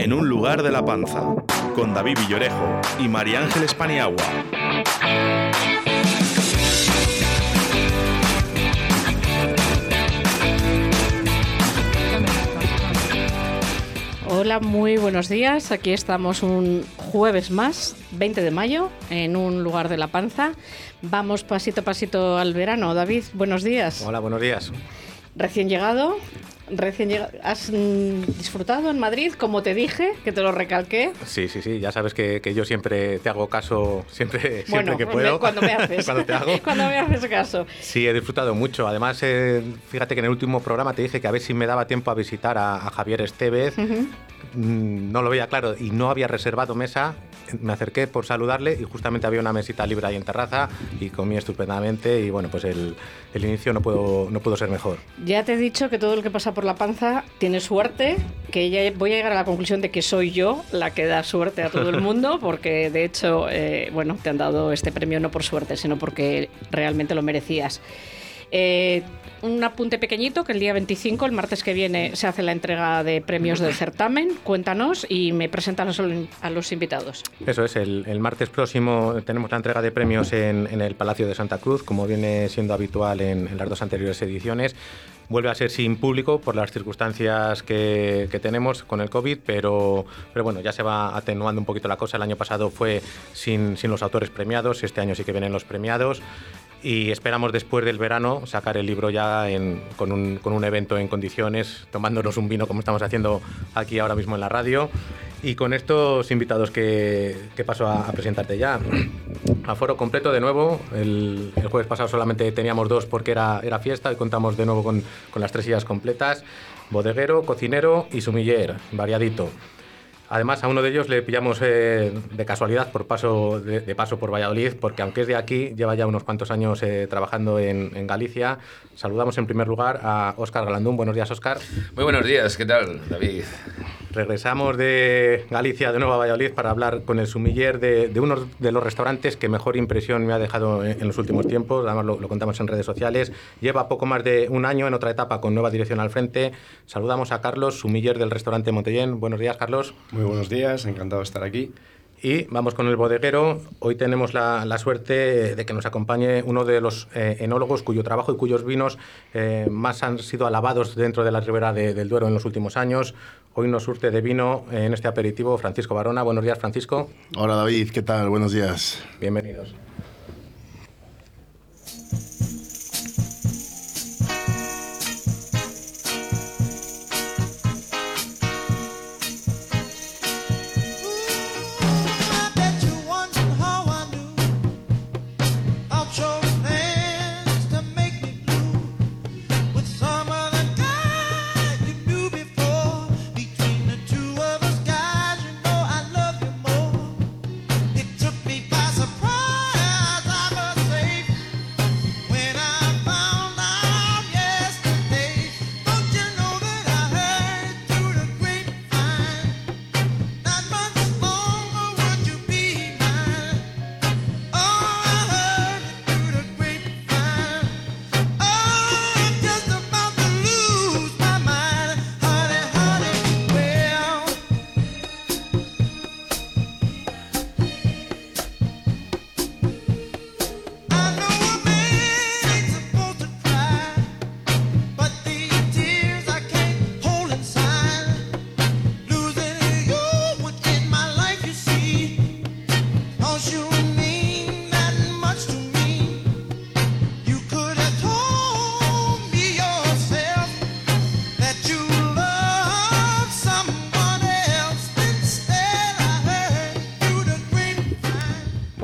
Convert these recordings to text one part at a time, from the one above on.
En un lugar de la panza, con David Villorejo y María Ángeles Paniagua. Hola, muy buenos días. Aquí estamos un jueves más, 20 de mayo, en un lugar de la panza. Vamos pasito a pasito al verano. David, buenos días. Hola, buenos días. Recién llegado, recién llegado. ¿Has mm, disfrutado en Madrid, como te dije, que te lo recalqué? Sí, sí, sí. Ya sabes que, que yo siempre te hago caso, siempre, siempre que me- puedo. cuando me haces. Cuando te hago. Cuando me haces caso. Sí, he disfrutado mucho. Además, eh, fíjate que en el último programa te dije que a ver si me daba tiempo a visitar a, a Javier Estevez. Mm, No lo veía claro y no había reservado mesa. Me acerqué por saludarle y justamente había una mesita libre ahí en terraza y comí estupendamente y bueno, pues el, el inicio no puedo, no pudo ser mejor. Ya te he dicho que todo el que pasa por la panza tiene suerte, que ya voy a llegar a la conclusión de que soy yo la que da suerte a todo el mundo, porque de hecho, eh, bueno, te han dado este premio no por suerte, sino porque realmente lo merecías. Eh, un apunte pequeñito, que el día 25, el martes que viene, se hace la entrega de premios del certamen. Cuéntanos y me presentas a los- invitados. Eso es, el, martes próximo tenemos la entrega de premios en, el Palacio de Santa Cruz, como viene siendo habitual en, las dos anteriores ediciones. Vuelve a ser sin público por las circunstancias que, tenemos con el COVID, pero, pero bueno, ya se va atenuando un poquito la cosa. El año pasado fue sin, sin los autores premiados, este año sí que vienen los premiados. Y esperamos después del verano sacar el libro ya con, un, con un evento en condiciones, tomándonos un vino como estamos haciendo aquí ahora mismo en la radio. Y con estos invitados que, que paso a, presentarte ya. Aforo completo de nuevo. El, el jueves pasado solamente teníamos dos porque era, era fiesta y contamos de nuevo con, con las tres sillas completas. Bodeguero, cocinero y sumiller, variadito. Además, a uno de ellos le pillamos eh, de casualidad por paso, de, paso por Valladolid, porque aunque es de aquí, lleva ya unos cuantos años eh, trabajando en, en Galicia. Saludamos en primer lugar a Óscar Galandún. Buenos días, Óscar. Muy buenos días, ¿qué tal, David? Regresamos de Galicia de nuevo a Valladolid para hablar con el sumiller de, de uno de los restaurantes que mejor impresión me ha dejado en, en los últimos tiempos. Además, lo, lo contamos en redes sociales. Lleva poco más de un año en otra etapa con nueva dirección al frente. Saludamos a Carlos, sumiller del restaurante Montellén. Buenos días, Carlos. Muy buenos días, encantado de estar aquí. Y vamos con el bodeguero. Hoy tenemos la, la suerte de que nos acompañe uno de los eh, enólogos cuyo trabajo y cuyos vinos eh, más han sido alabados dentro de la ribera de- del Duero en los últimos años. Hoy nos surte de vino en este aperitivo Francisco Barona. Buenos días, Francisco. Hola David, ¿qué tal? Buenos días. Bienvenidos.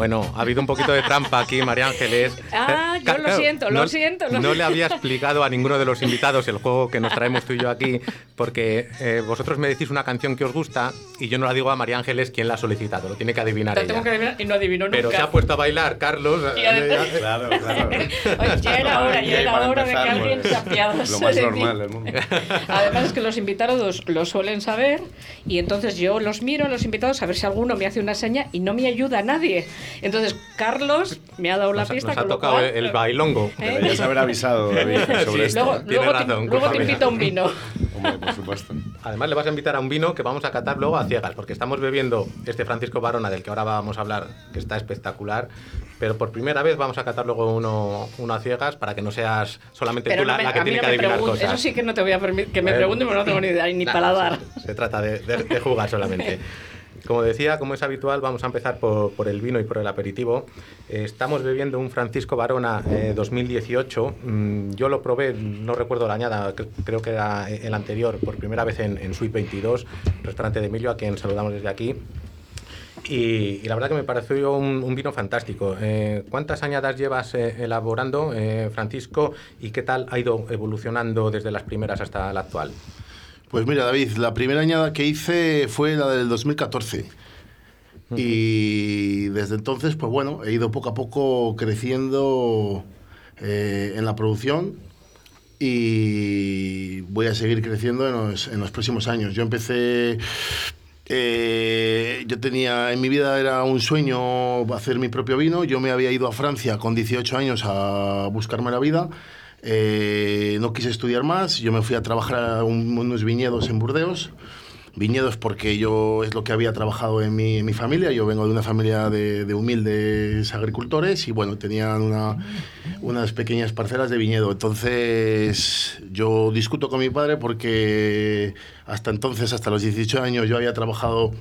Bueno, ha habido un poquito de trampa aquí, María Ángeles. Ah, Eh, yo lo siento, lo no- siento, lo No le había explicado a ninguno de los invitados el juego que nos traemos tú y yo aquí, porque eh, vosotros me decís una canción que os gusta y yo no la digo a María Ángeles quién la ha solicitado, lo tiene que adivinar ella. tengo que adivinar y no adivino nunca. Pero se ha puesto a bailar, Carlos. Y además- Claro, claro. Oye, ya era hora, ya era hora de que alguien pues, se apiadase Lo más normal del mundo. Además es que los invitados lo suelen saber y entonces yo los miro a los invitados a ver si alguno me hace una seña y no me ayuda a nadie. Entonces, Carlos me ha dado la Nos, pista. nos ha con lo tocado cual- el bailongo. ¿Eh? Deberías haber avisado, David, sobre Sí, esto. luego, Tiene luego razón, te, luego te invito a un vino. Hombre, por supuesto. Además, le vas a invitar a un vino que vamos a catar luego a ciegas, porque estamos bebiendo este Francisco Barona, del que ahora vamos a hablar, que está espectacular. Pero por primera vez vamos a catar luego uno, uno a ciegas para que no seas solamente Pero tú la, no me- la que tiene no que adivinar cosas. Eso sí que no te voy a permitir. Que me Eh, pregunten, pero no tengo ni idea, ni Nah, paladar. Se, se trata de, de- de jugar solamente. Como decía, como es habitual, vamos a empezar por, por el vino y por el aperitivo. Eh, estamos bebiendo un Francisco Barona eh, 2018. Mm, yo lo probé, no recuerdo la añada, cre- creo que era el anterior, por primera vez en, en Suite 22, restaurante de Emilio, a quien saludamos desde aquí. Y, y la verdad que me pareció un, un vino fantástico. Eh, ¿Cuántas añadas llevas eh, elaborando, eh, Francisco? ¿Y qué tal ha ido evolucionando desde las primeras hasta la actual? Pues mira, David, la primera añada que hice fue la del 2014. Y desde entonces, pues bueno, he ido poco a poco creciendo eh, en la producción y voy a seguir creciendo en los, en los próximos años. Yo empecé, eh, yo tenía, en mi vida era un sueño hacer mi propio vino. Yo me había ido a Francia con 18 años a buscarme la vida. Eh, no quise estudiar más, yo me fui a trabajar a un- unos viñedos en Burdeos. Viñedos porque yo es lo que había trabajado en mi, familia. Yo vengo de una familia de, de humildes agricultores y bueno, tenían una, unas pequeñas parcelas de viñedo. Entonces yo discuto con mi padre porque hasta entonces, hasta los 18 años, yo había trabajado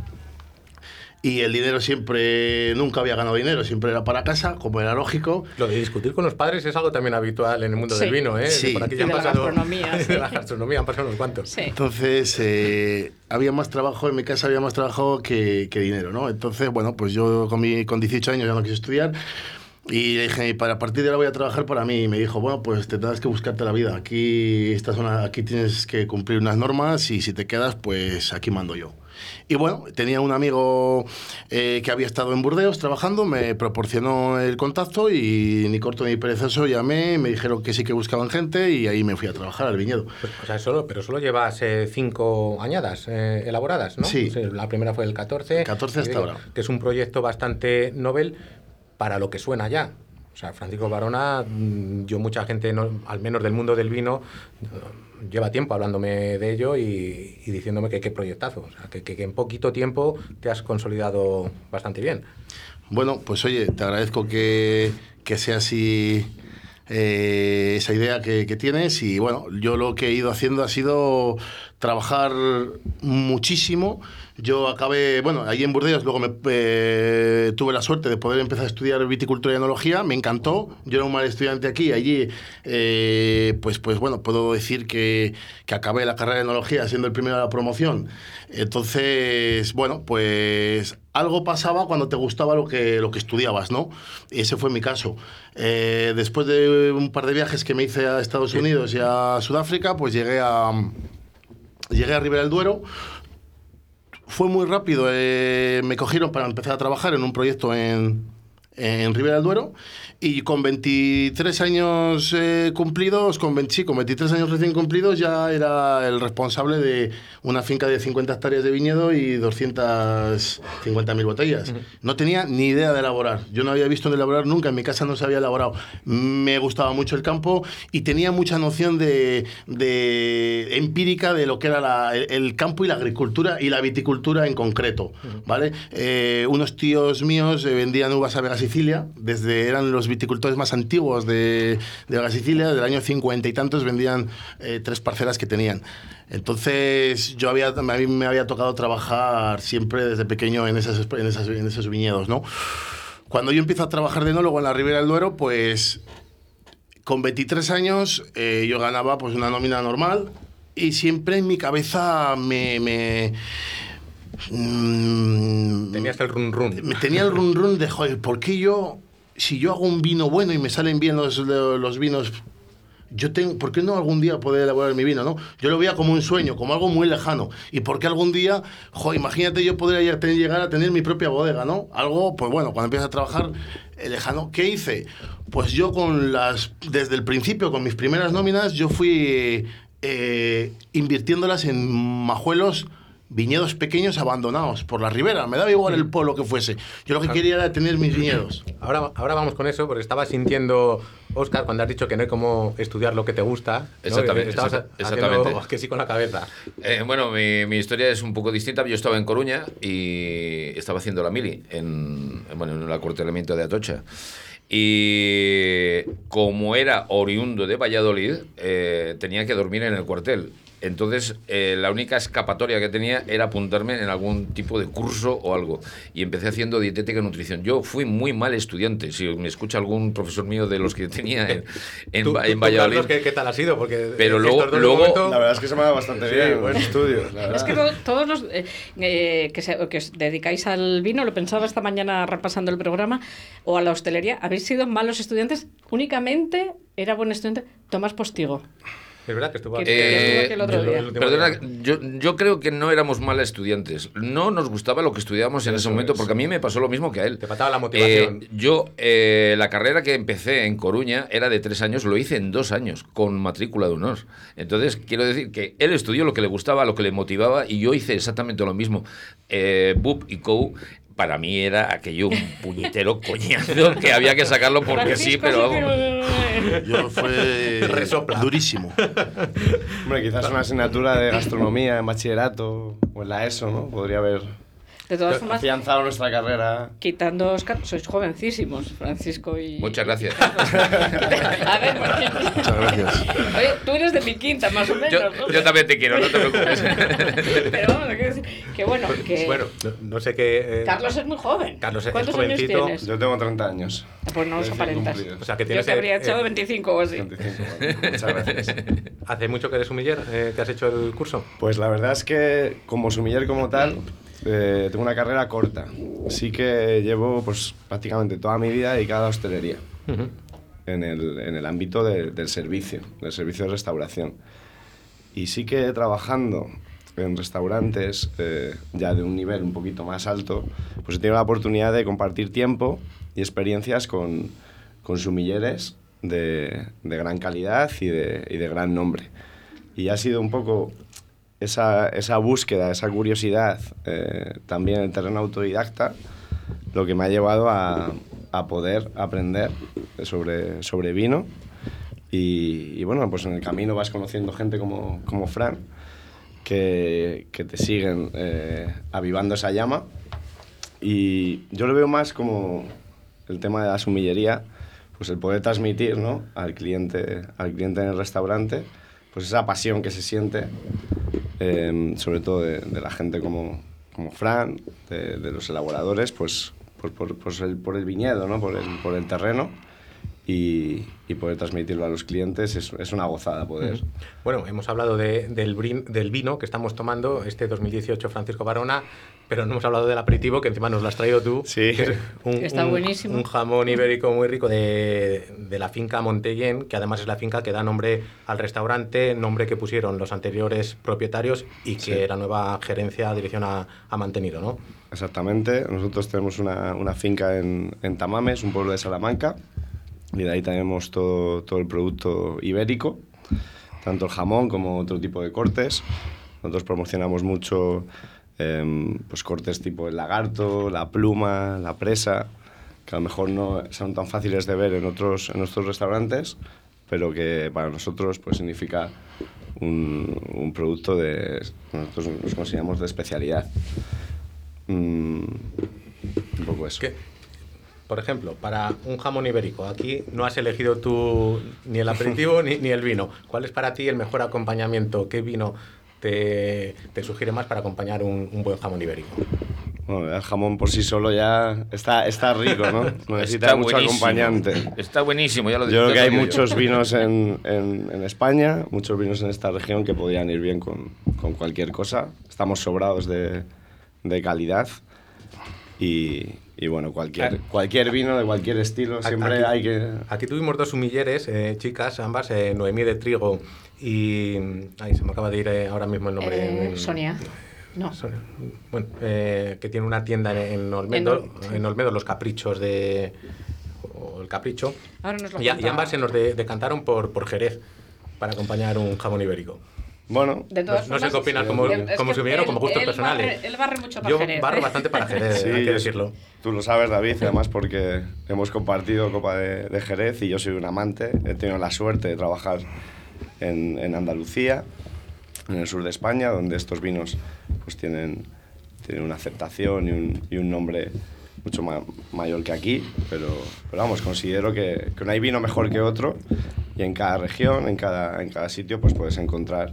y el dinero siempre, nunca había ganado dinero, siempre era para casa, como era lógico. Lo de discutir con los padres es algo también habitual en el mundo Sí. del vino, ¿eh? Sí. Por aquí ya han de la gastronomía, de sí. la gastronomía han pasado unos cuantos. Sí. Entonces, eh, había más trabajo, en mi casa había más trabajo que, que dinero, ¿no? Entonces, bueno, pues yo con, mi, con 18 años ya no quise estudiar y le dije, para a partir de ahora voy a trabajar para mí. Y me dijo, bueno, pues te tendrás que buscarte la vida. Aquí, esta zona, aquí tienes que cumplir unas normas y si te quedas, pues aquí mando yo. Y bueno, tenía un amigo eh, que había estado en Burdeos trabajando, me proporcionó el contacto y ni corto ni perezoso llamé, me dijeron que sí que buscaban gente y ahí me fui a trabajar al viñedo. Pues, o sea, solo, pero solo llevas eh, cinco añadas eh, elaboradas, ¿no? Sí. La primera fue el 14. 14 hasta ahora. Que es un proyecto bastante novel para lo que suena ya. O sea, Francisco Barona, mm, yo mucha gente, no- al menos del mundo del vino, lleva tiempo hablándome de ello y, diciéndome que qué proyectazo. O sea, que, en poquito tiempo te has consolidado bastante bien. Bueno, pues oye, te agradezco que, que sea así eh, esa idea que tienes y bueno, yo lo que he ido haciendo ha sido trabajar muchísimo. Yo acabé, bueno, allí en Burdeos, luego me, eh, tuve la suerte de poder empezar a estudiar viticultura y enología, me encantó. Yo era un mal estudiante aquí, allí, eh, pues, pues bueno, puedo decir que, que acabé la carrera de enología siendo el primero de la promoción. Entonces, bueno, pues algo pasaba cuando te gustaba lo que, lo que estudiabas, ¿no? Y ese fue mi caso. Eh, después de un par de viajes que me hice a Estados Unidos y a Sudáfrica, pues llegué a, llegué a Ribera del Duero. Fue muy rápido, eh, me cogieron para empezar a trabajar en un proyecto en, en Ribera del Duero y con 23 años eh, cumplidos, con, 20 sí, con 23 años recién cumplidos ya era el responsable de una finca de 50 hectáreas de viñedo y 250.000 botellas. No tenía ni idea de elaborar. Yo no había visto de elaborar nunca, en mi casa no se había elaborado. Me gustaba mucho el campo y tenía mucha noción de, de empírica de lo que era la- el, el campo y la agricultura y la viticultura en concreto, ¿vale? Eh, unos tíos míos eh, vendían uvas a Vega Sicilia, desde eran los viticultores más antiguos de, de Vega Sicilia, del año 50 y tantos vendían eh, tres parcelas que tenían. Entonces yo había, a mí me había tocado trabajar siempre desde pequeño en, esas, en, esas- en esos viñedos, ¿no? Cuando yo empiezo a trabajar de enólogo en la Ribera del Duero, pues con 23 años eh, yo ganaba pues una nómina normal y siempre en mi cabeza me... me mm, Tenías el run run. tenía el run run de, joder, ¿por qué yo, si yo hago un vino bueno y me salen bien los, los vinos, yo tengo, ¿por qué no algún día poder elaborar mi vino, no? Yo lo veía como un sueño, como algo muy lejano. ¿Y por qué algún día, joder, imagínate yo podría llegar a tener mi propia bodega, ¿no? Algo, pues bueno, cuando empiezas a trabajar eh, lejano. ¿Qué hice? Pues yo con las, desde el principio, con mis primeras nóminas, yo fui eh, invirtiéndolas en majuelos viñedos pequeños abandonados por la ribera. Me daba igual el pueblo que fuese. Yo lo que quería era tener mis viñedos. Ahora, ahora vamos con eso, porque estaba sintiendo, Oscar, cuando has dicho que no hay como estudiar lo que te gusta. ¿no? Exactamente, Estabas exacta- haciendo exactamente. que sí con la cabeza. Eh, bueno, mi, mi historia es un poco distinta. Yo estaba en Coruña y estaba haciendo la mili en, en, bueno, en el acuartelamiento de Atocha. Y como era oriundo de Valladolid, eh, tenía que dormir en el cuartel. Entonces, eh, la única escapatoria que tenía era apuntarme en algún tipo de curso o algo. Y empecé haciendo dietética y nutrición. Yo fui muy mal estudiante. Si me escucha algún profesor mío de los que tenía en, en, Tú- Va- tú, en Valladolid. Carlos, ¿qué, qué tal ha sido? Porque Pero luego- La verdad es que se me da bastante Sí, bien estudios. la Es que todos los eh, eh, que, se- que os dedicáis al vino, lo pensaba esta mañana repasando el programa, o a la hostelería, habéis sido malos estudiantes. Únicamente era buen estudiante Tomás Postigo. Es verdad que estuvo Que- aquí. que estuvo Eh, aquí el otro día. Perdona, yo, yo creo que no éramos mal estudiantes. No nos gustaba lo que estudiábamos en ese momento, es. porque a mí me pasó lo mismo que a él. Te faltaba la motivación. Eh, yo, eh, la carrera que empecé en Coruña era de tres años, lo hice en dos años, con matrícula de honor. Entonces, quiero decir que él estudió lo que le gustaba, lo que le motivaba, y yo hice exactamente lo mismo. Eh, BUP y COU. Para mí era aquello un puñetero coñazo que había que sacarlo porque sí, pero vamos. Yo fue Resopla. durísimo. Hombre, quizás una asignatura de gastronomía en bachillerato o en la ESO, ¿no? Podría haber De todas formas, afianzado nuestra carrera. quitando Oscar, sois jovencísimos, Francisco y... Muchas gracias. A ver, porque- Muchas gracias. Oye, tú eres de mi quinta, más o menos. Yo, ¿no? yo también te quiero, no te preocupes. Pero vamos, que bueno, que Bueno, no, no sé qué. eh, Carlos es muy joven. Carlos es ¿Cuántos años jovencito. tienes? Yo tengo 30 años. Pues no Recién aparentas. cumplidos. O sea, que Yo tienes. te habría eh, echado eh, 25 o así. 25, vale. Muchas gracias. ¿Hace mucho que eres sumiller? eh, que has hecho el curso? Pues la verdad es que como sumiller como tal, eh, tengo una carrera corta. Sí que llevo pues prácticamente toda mi vida dedicada a la hostelería, Ujú. en el, en el ámbito de- del servicio, del servicio de restauración. Y sí que trabajando en restaurantes eh, ya de un nivel un poquito más alto, pues he tenido la oportunidad de compartir tiempo y experiencias con, con sumilleres de, de gran calidad y de, y de gran nombre. Y ha sido un poco esa, esa búsqueda, esa curiosidad, eh, también el terreno autodidacta, lo que me ha llevado a, a poder aprender sobre, sobre vino. Y, y bueno, pues en el camino vas conociendo gente como, como Fran, que, que te siguen eh, avivando esa llama. Y yo lo veo más como el tema de la sumillería, pues el poder transmitir ¿no? al, cliente, al cliente en el restaurante, pues esa pasión que se siente, eh, sobre todo de, la gente como, como Fran, de, los elaboradores, pues por el, por el viñedo, ¿no? por, el, por el terreno. Y, y poder transmitirlo a los clientes es, es una gozada poder. Bueno, hemos hablado de- del, brin- del vino que estamos tomando este 2018 Francisco Barona, pero no hemos hablado del aperitivo que encima nos lo has traído tú. Sí. que es un, Está un- buenísimo. Un jamón ibérico muy rico de, de la finca Montellén, que además es la finca que da nombre al restaurante, nombre que pusieron los anteriores propietarios y que Sí. la nueva gerencia, dirección ha, ha mantenido, ¿no? Exactamente. Nosotros tenemos una, una finca en, en Tamames, un pueblo de Salamanca, y de ahí tenemos todo, todo el producto ibérico, tanto el jamón como otro tipo de cortes. Nosotros promocionamos mucho em, pues cortes tipo el lagarto, la pluma, la presa, que a lo mejor no son tan fáciles de ver en otros, en nuestros restaurantes, pero que para nosotros pues significa un, un producto de, nosotros nos consideramos de especialidad. Mm, un poco eso. Que, por ejemplo, para un jamón ibérico, aquí no has elegido tú ni el aperitivo ni, ni el vino. ¿Cuál es para ti el mejor acompañamiento? ¿Qué vino te, te sugiere más para acompañar un, un buen jamón ibérico? Bueno, el jamón por sí solo ya está, está rico, ¿no? No necesita Está mucho buenísimo. acompañante. Está buenísimo, ya lo Yo creo que hay yo. muchos vinos en, en- en España, muchos vinos en esta región que podrían ir bien con, con cualquier cosa. Estamos sobrados de, de calidad y, y bueno, cualquier, cualquier vino de cualquier estilo, siempre Aquí- hay que... Aquí tuvimos dos humilleres, eh, chicas, ambas, eh, Noemí de Trigo y... Ay, se me acaba de ir eh, ahora mismo el nombre. Eh, en- Sonia. No. Sonia. Bueno, eh, que tiene una tienda en, en Olmedo, En en Olmedo, Los Caprichos de... o el Capricho. Ahora nos lo Y, y ambas se nos de- decantaron por, por Jerez para acompañar un jamón ibérico. Bueno, De todas No sé formas, qué opinas sí. como, Es como que subieron o como gustos él personales. barre- él barre mucho para Yo Jerez, barro ¿eh? bastante para Jerez, Sí, hay que decirlo. Tú lo sabes, David, además porque hemos compartido Copa de, de Jerez y yo soy un amante. He tenido la suerte de trabajar en, en Andalucía, en el sur de España, donde estos vinos pues tienen, tienen una aceptación y un, y un nombre mucho ma- mayor que aquí, pero, pero vamos, considero que, que no hay vino mejor que otro y en cada región, en cada, en cada sitio, pues puedes encontrar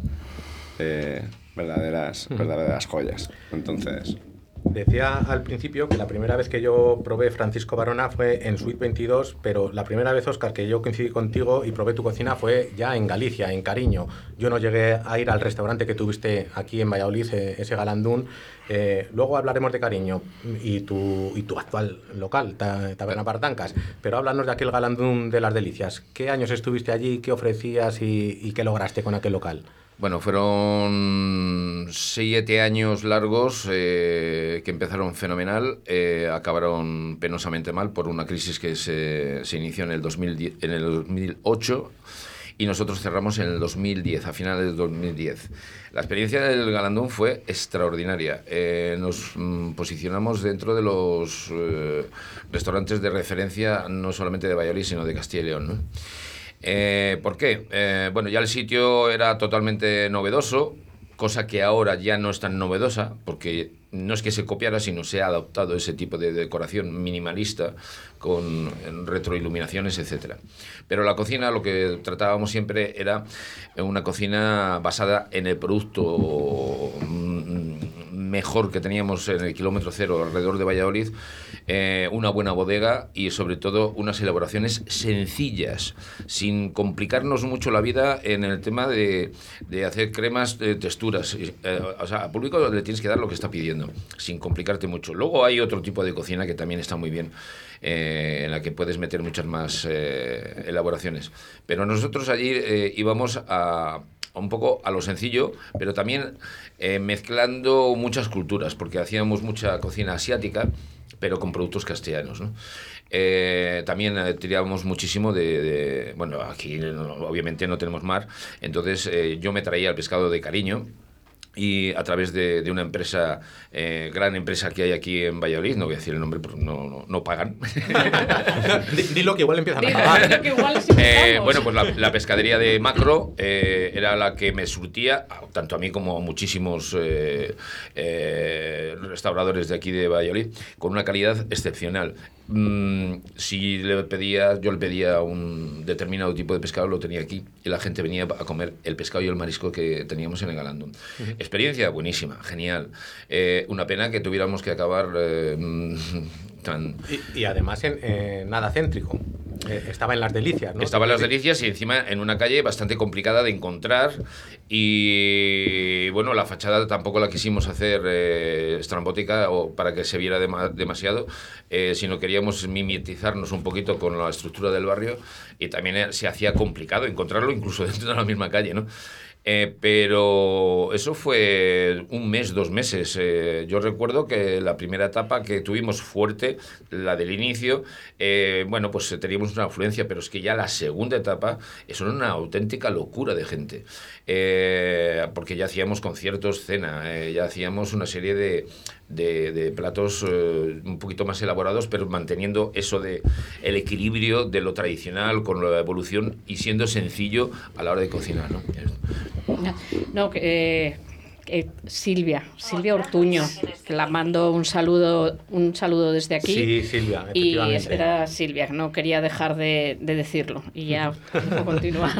eh, verdaderas, verdaderas joyas. Entonces, Decía al principio que la primera vez que yo probé Francisco Barona fue en Suite 22, pero la primera vez, Oscar, que yo coincidí contigo y probé tu cocina fue ya en Galicia, en Cariño. Yo no llegué a ir al restaurante que tuviste aquí en Valladolid, eh, ese Galandún. Eh, luego hablaremos de Cariño y tu, y tu actual local, Ta- Taberna Partancas. Pero háblanos de aquel Galandún de las Delicias. ¿Qué años estuviste allí? ¿Qué ofrecías y qué lograste con aquel local? Bueno, fueron siete años largos eh, que empezaron fenomenal, eh, acabaron penosamente mal por una crisis que se, inició en el, 2010 en el 2008 y nosotros cerramos en el 2010, a finales del 2010. La experiencia del Galandón fue extraordinaria. Eh, nos mm, posicionamos dentro de los eh, restaurantes de referencia no solamente de Valladolid, sino de Castilla y León. Eh, ¿Por qué? Eh, bueno, ya el sitio era totalmente novedoso, cosa que ahora ya no es tan novedosa, porque no es que se copiara, sino se ha adoptado ese tipo de decoración minimalista con retroiluminaciones, etc. Pero la cocina, lo que tratábamos siempre era una cocina basada en el producto mm, mejor que teníamos en el kilómetro cero alrededor de Valladolid, eh, una buena bodega y sobre todo unas elaboraciones sencillas, sin complicarnos mucho la vida en el tema de, de hacer cremas de texturas. Eh, o sea, al público le tienes que dar lo que está pidiendo, sin complicarte mucho. Luego hay otro tipo de cocina que también está muy bien. eh, en la que puedes meter muchas más elaboraciones. Pero nosotros allí íbamos a, un poco a lo sencillo, pero también mezclando muchas culturas, porque hacíamos mucha cocina asiática, pero con productos castellanos. ¿no? Eh, también eh, tirábamos muchísimo de, de- Bueno, aquí obviamente no tenemos mar, entonces eh, yo me traía el pescado de cariño. Y a través de, de una empresa, eh, gran empresa que hay aquí en Valladolid, no voy a decir el nombre porque no, no, no pagan, Di- Dilo que igual empiezan a pagar. dilo que igual sí Eh, bueno, pues la, la pescadería de Macro eh, era la que me surtía, tanto a mí como a muchísimos eh, eh, restauradores de aquí de Valladolid, con una calidad excepcional. Mm, si le pedía, yo le pedía un determinado tipo de pescado, lo tenía aquí y la gente venía a comer el pescado y el marisco que teníamos en el Galandón. Experiencia buenísima, genial. Eh, una pena que tuviéramos que acabar eh, tan, Y, y además en, eh, nada céntrico. Eh, estaba en las delicias, ¿no? Estaba en las delicias y encima en una calle bastante complicada de encontrar y bueno, la fachada tampoco la quisimos hacer eh, estrambótica o para que se viera dema- demasiado, eh, sino queríamos mimetizarnos un poquito con la estructura del barrio y también eh, se hacía complicado encontrarlo incluso dentro de la misma calle, ¿no? Eh, pero eso fue un mes, dos meses. Eh, yo recuerdo que la primera etapa que tuvimos fuerte, la del inicio, eh, bueno, pues teníamos una afluencia, pero es que ya la segunda etapa, era una auténtica locura de gente. Porque ya hacíamos conciertos, cena, ya hacíamos una serie de, de- de platos eh, un poquito más elaborados, pero manteniendo eso de el equilibrio de lo tradicional con la evolución y siendo sencillo a la hora de cocinar, ¿no? No, eh, que Silvia, Silvia Ortuño, que la mando un saludo, un saludo desde aquí. Sí, Silvia, Y era Silvia, no quería dejar de, de decirlo. Y ya puedo continuar.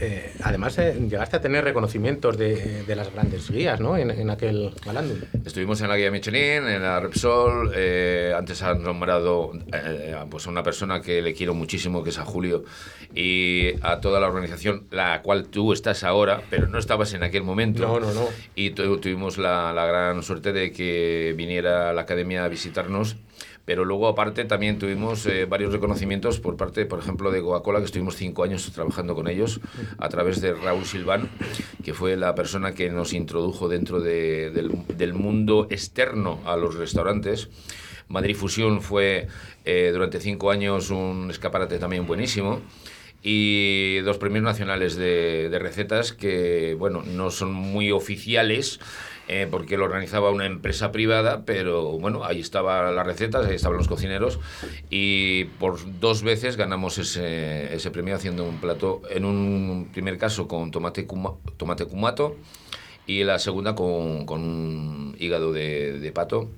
Eh, además, eh, llegaste a tener reconocimientos de, de las grandes guías, ¿no? En, en aquel Galandum. Estuvimos en la guía Michelin, en la Repsol, eh, antes han nombrado eh, pues a una persona que le quiero muchísimo, que es a Julio, y a toda la organización, la cual tú estás ahora, pero no estabas en aquel momento. No, no, no. Y tu- tuvimos la, la gran suerte de que viniera la academia a visitarnos. Pero luego, aparte, también tuvimos eh, varios reconocimientos por parte, por ejemplo, de Coca-Cola, que estuvimos cinco años trabajando con ellos, a través de Raúl Silván, que fue la persona que nos introdujo dentro de- del, del mundo externo a los restaurantes. Madrid Fusión fue eh, durante cinco años un escaparate también buenísimo. Y dos premios nacionales de, de recetas que, bueno, no son muy oficiales. eh, porque lo organizaba una empresa privada, pero bueno, ahí estaban las recetas, ahí estaban los cocineros y por dos veces ganamos ese, ese premio haciendo un plato, en un primer caso con tomate, cuma- tomate cumato y la segunda con, con un hígado de, de pato,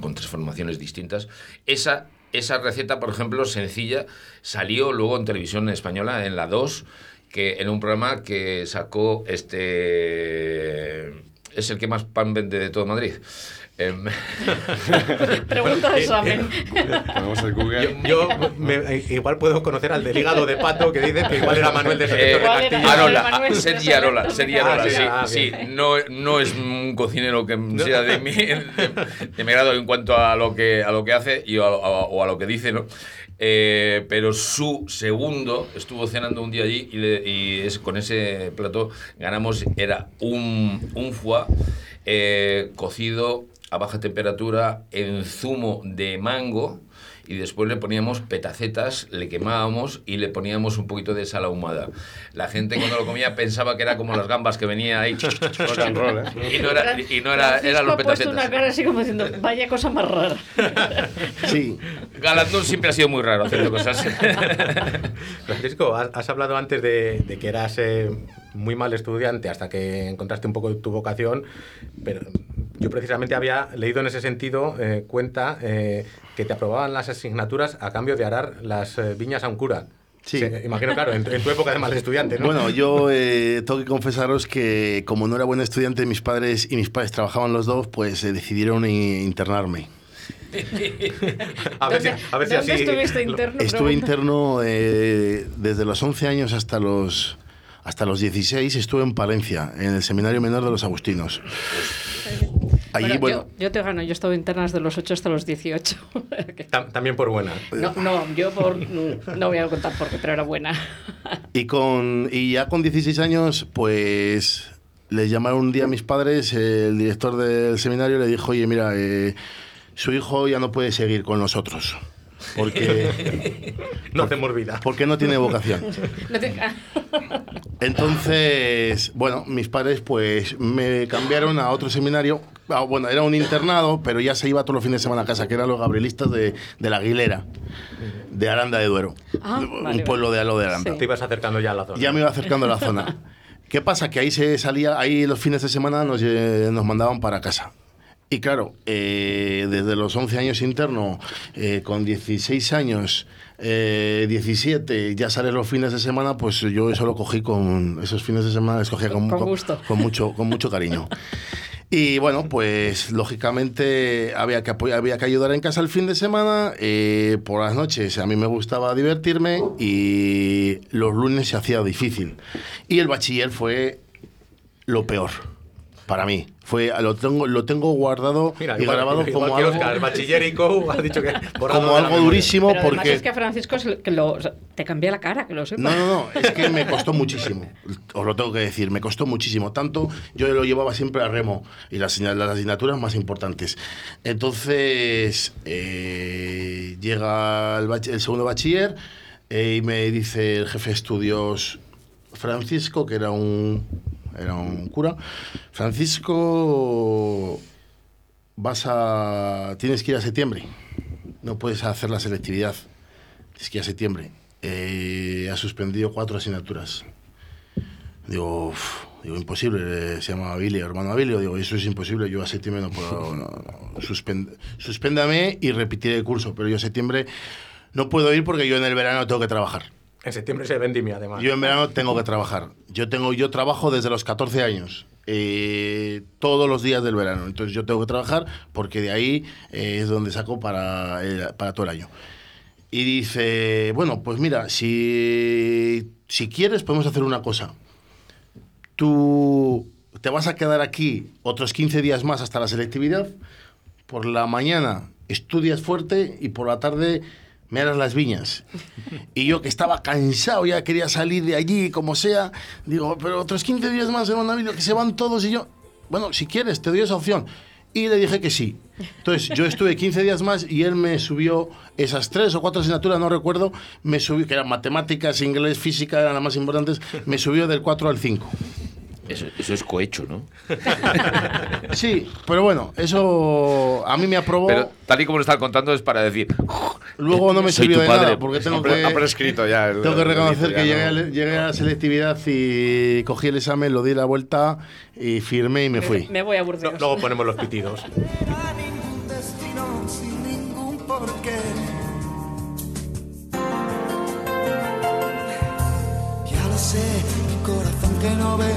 con tres formaciones distintas. Esa, esa receta, por ejemplo, sencilla, salió luego en televisión española, en la 2, que en un programa que sacó este... Es el que más pan vende de todo Madrid. Em, Pregunta de examen. Ponemos el Google. Yo me- igual puedo conocer al del hígado de pato que dicen que igual era Manuel de Eh, Secreto de ¿Cuál era? Castilla. Arola, Sergi Arola, Sergi Arola, Ah, sí, sí, ah, sí, no, no es un cocinero que sea de mi, de, de mi grado en cuanto a lo que, a lo que hace y a- a- o a lo que dice, ¿no? Eh, pero su segundo estuvo cenando un día allí y, le- y es, con ese plato ganamos, era un, un foie eh, cocido a baja temperatura en zumo de mango y después le poníamos petacetas, le quemábamos y le poníamos un poquito de sal ahumada. La gente cuando lo comía pensaba que era como las gambas que venía ahí. Y no era, y no era, eran los ha puesto una petacetas. cara así como diciendo, vaya cosa más rara. Sí, Galandón siempre ha sido muy raro haciendo cosas. Francisco, has, has hablado antes de, de que eras eh, muy mal estudiante hasta que encontraste un poco tu vocación, pero yo precisamente había leído en ese sentido eh, cuenta eh, que te aprobaban las asignaturas a cambio de arar las eh, viñas a un cura. Sí. Se- imagino, claro, en, tu- en tu época de mal estudiante, ¿no? Bueno, yo eh, tengo que confesaros que como no era buen estudiante, mis padres y mis padres trabajaban los dos, pues eh, decidieron i- internarme. a ver si, ¿Dónde, a ver si dónde así... estuviste interno? Estuve Pregunta. interno eh, desde los 11 años hasta los, hasta los 16, estuve en Palencia, en el Seminario Menor de los Agustinos. Allí, Bueno, bueno, yo, yo te gano, yo he estado interna desde los 8 hasta los 18. Tam- también por buena. no, no, yo por, no voy a contar por qué, pero era buena. Y, con, y ya con 16 años, pues les llamaron un día a mis padres, el director del seminario le dijo, oye, mira, eh, su hijo ya no puede seguir con nosotros, porque, No hacemos vida. porque no tiene vocación. No te- Entonces, bueno, mis padres pues me cambiaron a otro seminario. Ah, bueno, era un internado, pero ya se iba todos los fines de semana a casa, que eran los gabrielistas de, de la Aguilera, de Aranda de Duero. Ah, un vale, pueblo de Alo de Aranda. Sí. Te ibas acercando ya a la zona. Ya me iba acercando a la zona. ¿Qué pasa? Que ahí se salía, ahí los fines de semana nos, lle- nos mandaban para casa. Y claro, eh, desde los 11 años interno, eh, con 16 años, eh, 17, ya salen los fines de semana, pues yo eso lo cogí con, esos fines de semana cogía con, Con gusto. con mucho, con mucho cariño. Y bueno, pues lógicamente había que, había que ayudar en casa el fin de semana, eh, por las noches a mí me gustaba divertirme y los lunes se hacía difícil. Y el bachiller fue lo peor para mí. Fue, lo, tengo, lo tengo guardado Mira, y igual, grabado igual como algo, Oscar, el bachiller y co ha dicho que como algo durísimo Pero porque... es que a Francisco es el que lo, o sea, te cambia la cara, que lo sepas. No, no, no, es que me costó muchísimo. Os lo tengo que decir, me costó muchísimo. Tanto yo lo llevaba siempre a remo y las, las asignaturas más importantes. Entonces eh, llega el, bach- el segundo bachiller eh, y me dice el jefe de estudios Francisco, que era un, era un cura, Francisco, vas a, tienes que ir a septiembre. No puedes hacer la selectividad. Tienes que ir a septiembre. Eh, ha suspendido cuatro asignaturas. Digo, digo imposible. Se llama Abilio, hermano Abilio. Digo, eso es imposible. Yo a septiembre no puedo. no, no, suspéndame y repetiré el curso. Pero yo a septiembre no puedo ir porque yo en el verano tengo que trabajar. En septiembre se vendimia, además. Yo en verano tengo que trabajar. Yo tengo, yo trabajo desde los 14 años. eh, todos los días del verano. Entonces yo tengo que trabajar porque de ahí eh, es donde saco para, el- para todo el año. Y dice, bueno, pues mira, si, si quieres podemos hacer una cosa. Tú te vas a quedar aquí otros 15 días más hasta la selectividad. Por la mañana estudias fuerte y por la tarde me harás las viñas. Y yo que estaba cansado, ya quería salir de allí, como sea, digo, pero otros 15 días más, hermano Navilio, que se van todos y yo, bueno, si quieres, te doy esa opción. Y le dije que sí. Entonces yo estuve 15 días más y él me subió esas tres o cuatro asignaturas, no recuerdo, me subió, que eran matemáticas, inglés, física, eran las más importantes, me subió del 4 al 5. Eso, eso es cohecho, ¿no? Sí, pero bueno, eso a mí me aprobó. Pero tal y como lo están contando es para decir. Luego no me sirvió de padre. nada, porque tengo que, ha prescrito ya. el- tengo que reconocer que llegué, no- a, llegué a la selectividad y cogí el examen, lo di la vuelta y firmé y me fui. Me voy a Burdeos. Luego ponemos los pitidos. era ningún destino sin ningún porqué. Ya lo sé, mi corazón que no ves,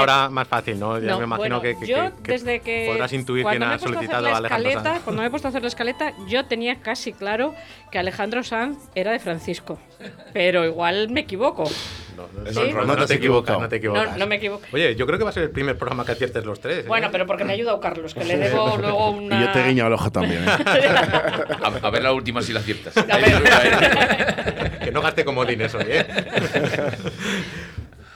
ahora más fácil, ¿no? Ya No, me imagino bueno, que, que- yo que- desde que podrás intuir quién ha he solicitado a Alejandro escaleta, Sanz. cuando me he puesto a hacer la escaleta, yo tenía casi claro que Alejandro Sanz era de Francisco, pero igual me equivoco. No, no, Eso no, es no, no te, equivocas, no te equivocas. No, no me equivoco. Oye, yo creo que va a ser el primer programa que aciertes los tres. ¿eh? Bueno, pero porque me ha ayudado Carlos, que le debo luego una. Y yo te guiño al ojo también. ¿eh? A, a ver la última si la aciertas. Que no gaste comodines hoy, ¿eh?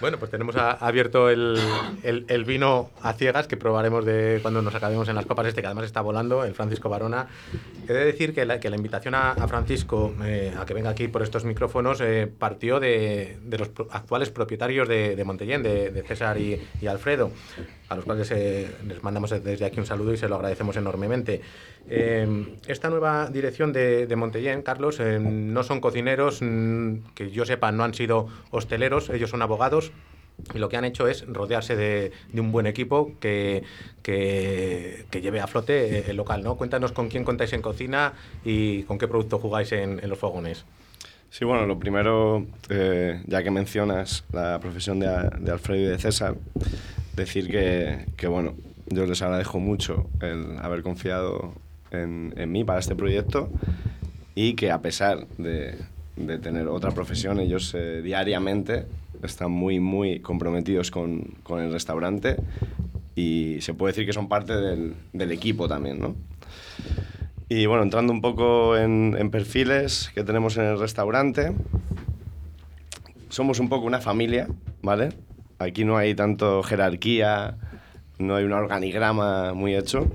Bueno, pues tenemos a- abierto el, el- el vino a ciegas que probaremos de cuando nos acabemos en las copas este, que además está volando, el Francisco Barona. He de decir que la, que la invitación a, a Francisco eh, a que venga aquí por estos micrófonos eh, partió de, de los actuales propietarios de, de Montellén, de, de César y, y Alfredo, a los cuales eh, les mandamos desde aquí un saludo y se lo agradecemos enormemente. Eh, esta nueva dirección de, de Montellén, Carlos, eh, no son cocineros, mm, que yo sepa, no han sido hosteleros, ellos son abogados. Y lo que han hecho es rodearse de, de un buen equipo que, que, que lleve a flote eh, el local. ¿no? Cuéntanos con quién contáis en cocina y con qué producto jugáis en, en los fogones. Sí, bueno, lo primero, eh, ya que mencionas la profesión de, de Alfredo y de César, decir que, que, bueno, yo les agradezco mucho el haber confiado en, en mí para este proyecto y que a pesar de, de tener otra profesión, ellos eh, diariamente están muy, muy comprometidos con, con el restaurante y se puede decir que son parte del, del equipo también, ¿no? Y bueno, entrando un poco en, en perfiles que tenemos en el restaurante, somos un poco una familia, ¿vale? Aquí no hay tanto jerarquía, no hay un organigrama muy hecho.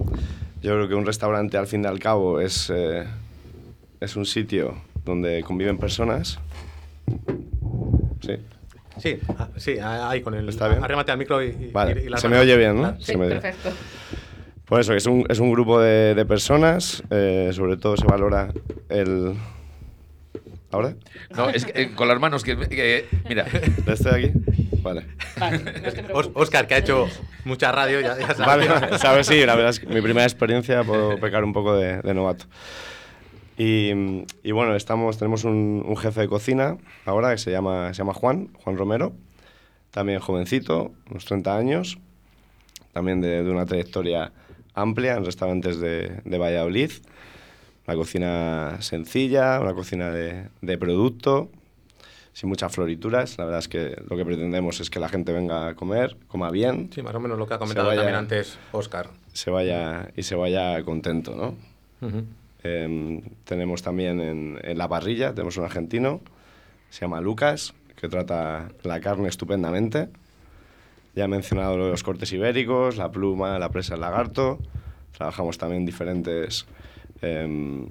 Yo creo que un restaurante, al fin y al cabo, es, eh, es un sitio donde conviven personas. Sí. Sí, ah, sí, ahí con el. ¿Está bien? Arrímate al micro y. y- Vale, y las se me oye bien, ¿no? Ah, Sí, Se me oye. perfecto. Por eso, que es un, es un grupo de, de personas, eh, sobre todo se valora el... ¿Ahora? No, es que, eh, con las manos que, que- mira, ¿Ya estoy aquí? Vale. Vale, no. Oscar, que ha hecho mucha radio, ya, ya Vale, sabes. sabes, sí, la verdad es que mi primera experiencia puedo pecar un poco de, de novato. Y, y bueno, estamos, tenemos un, un jefe de cocina ahora que se llama, se llama Juan, Juan Romero, también jovencito, unos 30 años, también de, de una trayectoria amplia en restaurantes de, de Valladolid, una cocina sencilla, una cocina de, de producto, sin muchas florituras. La verdad es que lo que pretendemos es que la gente venga a comer, coma bien, Sí, más o menos lo que ha comentado vaya- también antes Oscar. se vaya y se vaya contento, ¿no? Em, tenemos también en, en la parrilla, tenemos un argentino, se llama Lucas, que trata la carne estupendamente. Ya he mencionado los cortes ibéricos, la pluma, la presa del lagarto. Trabajamos también diferentes em,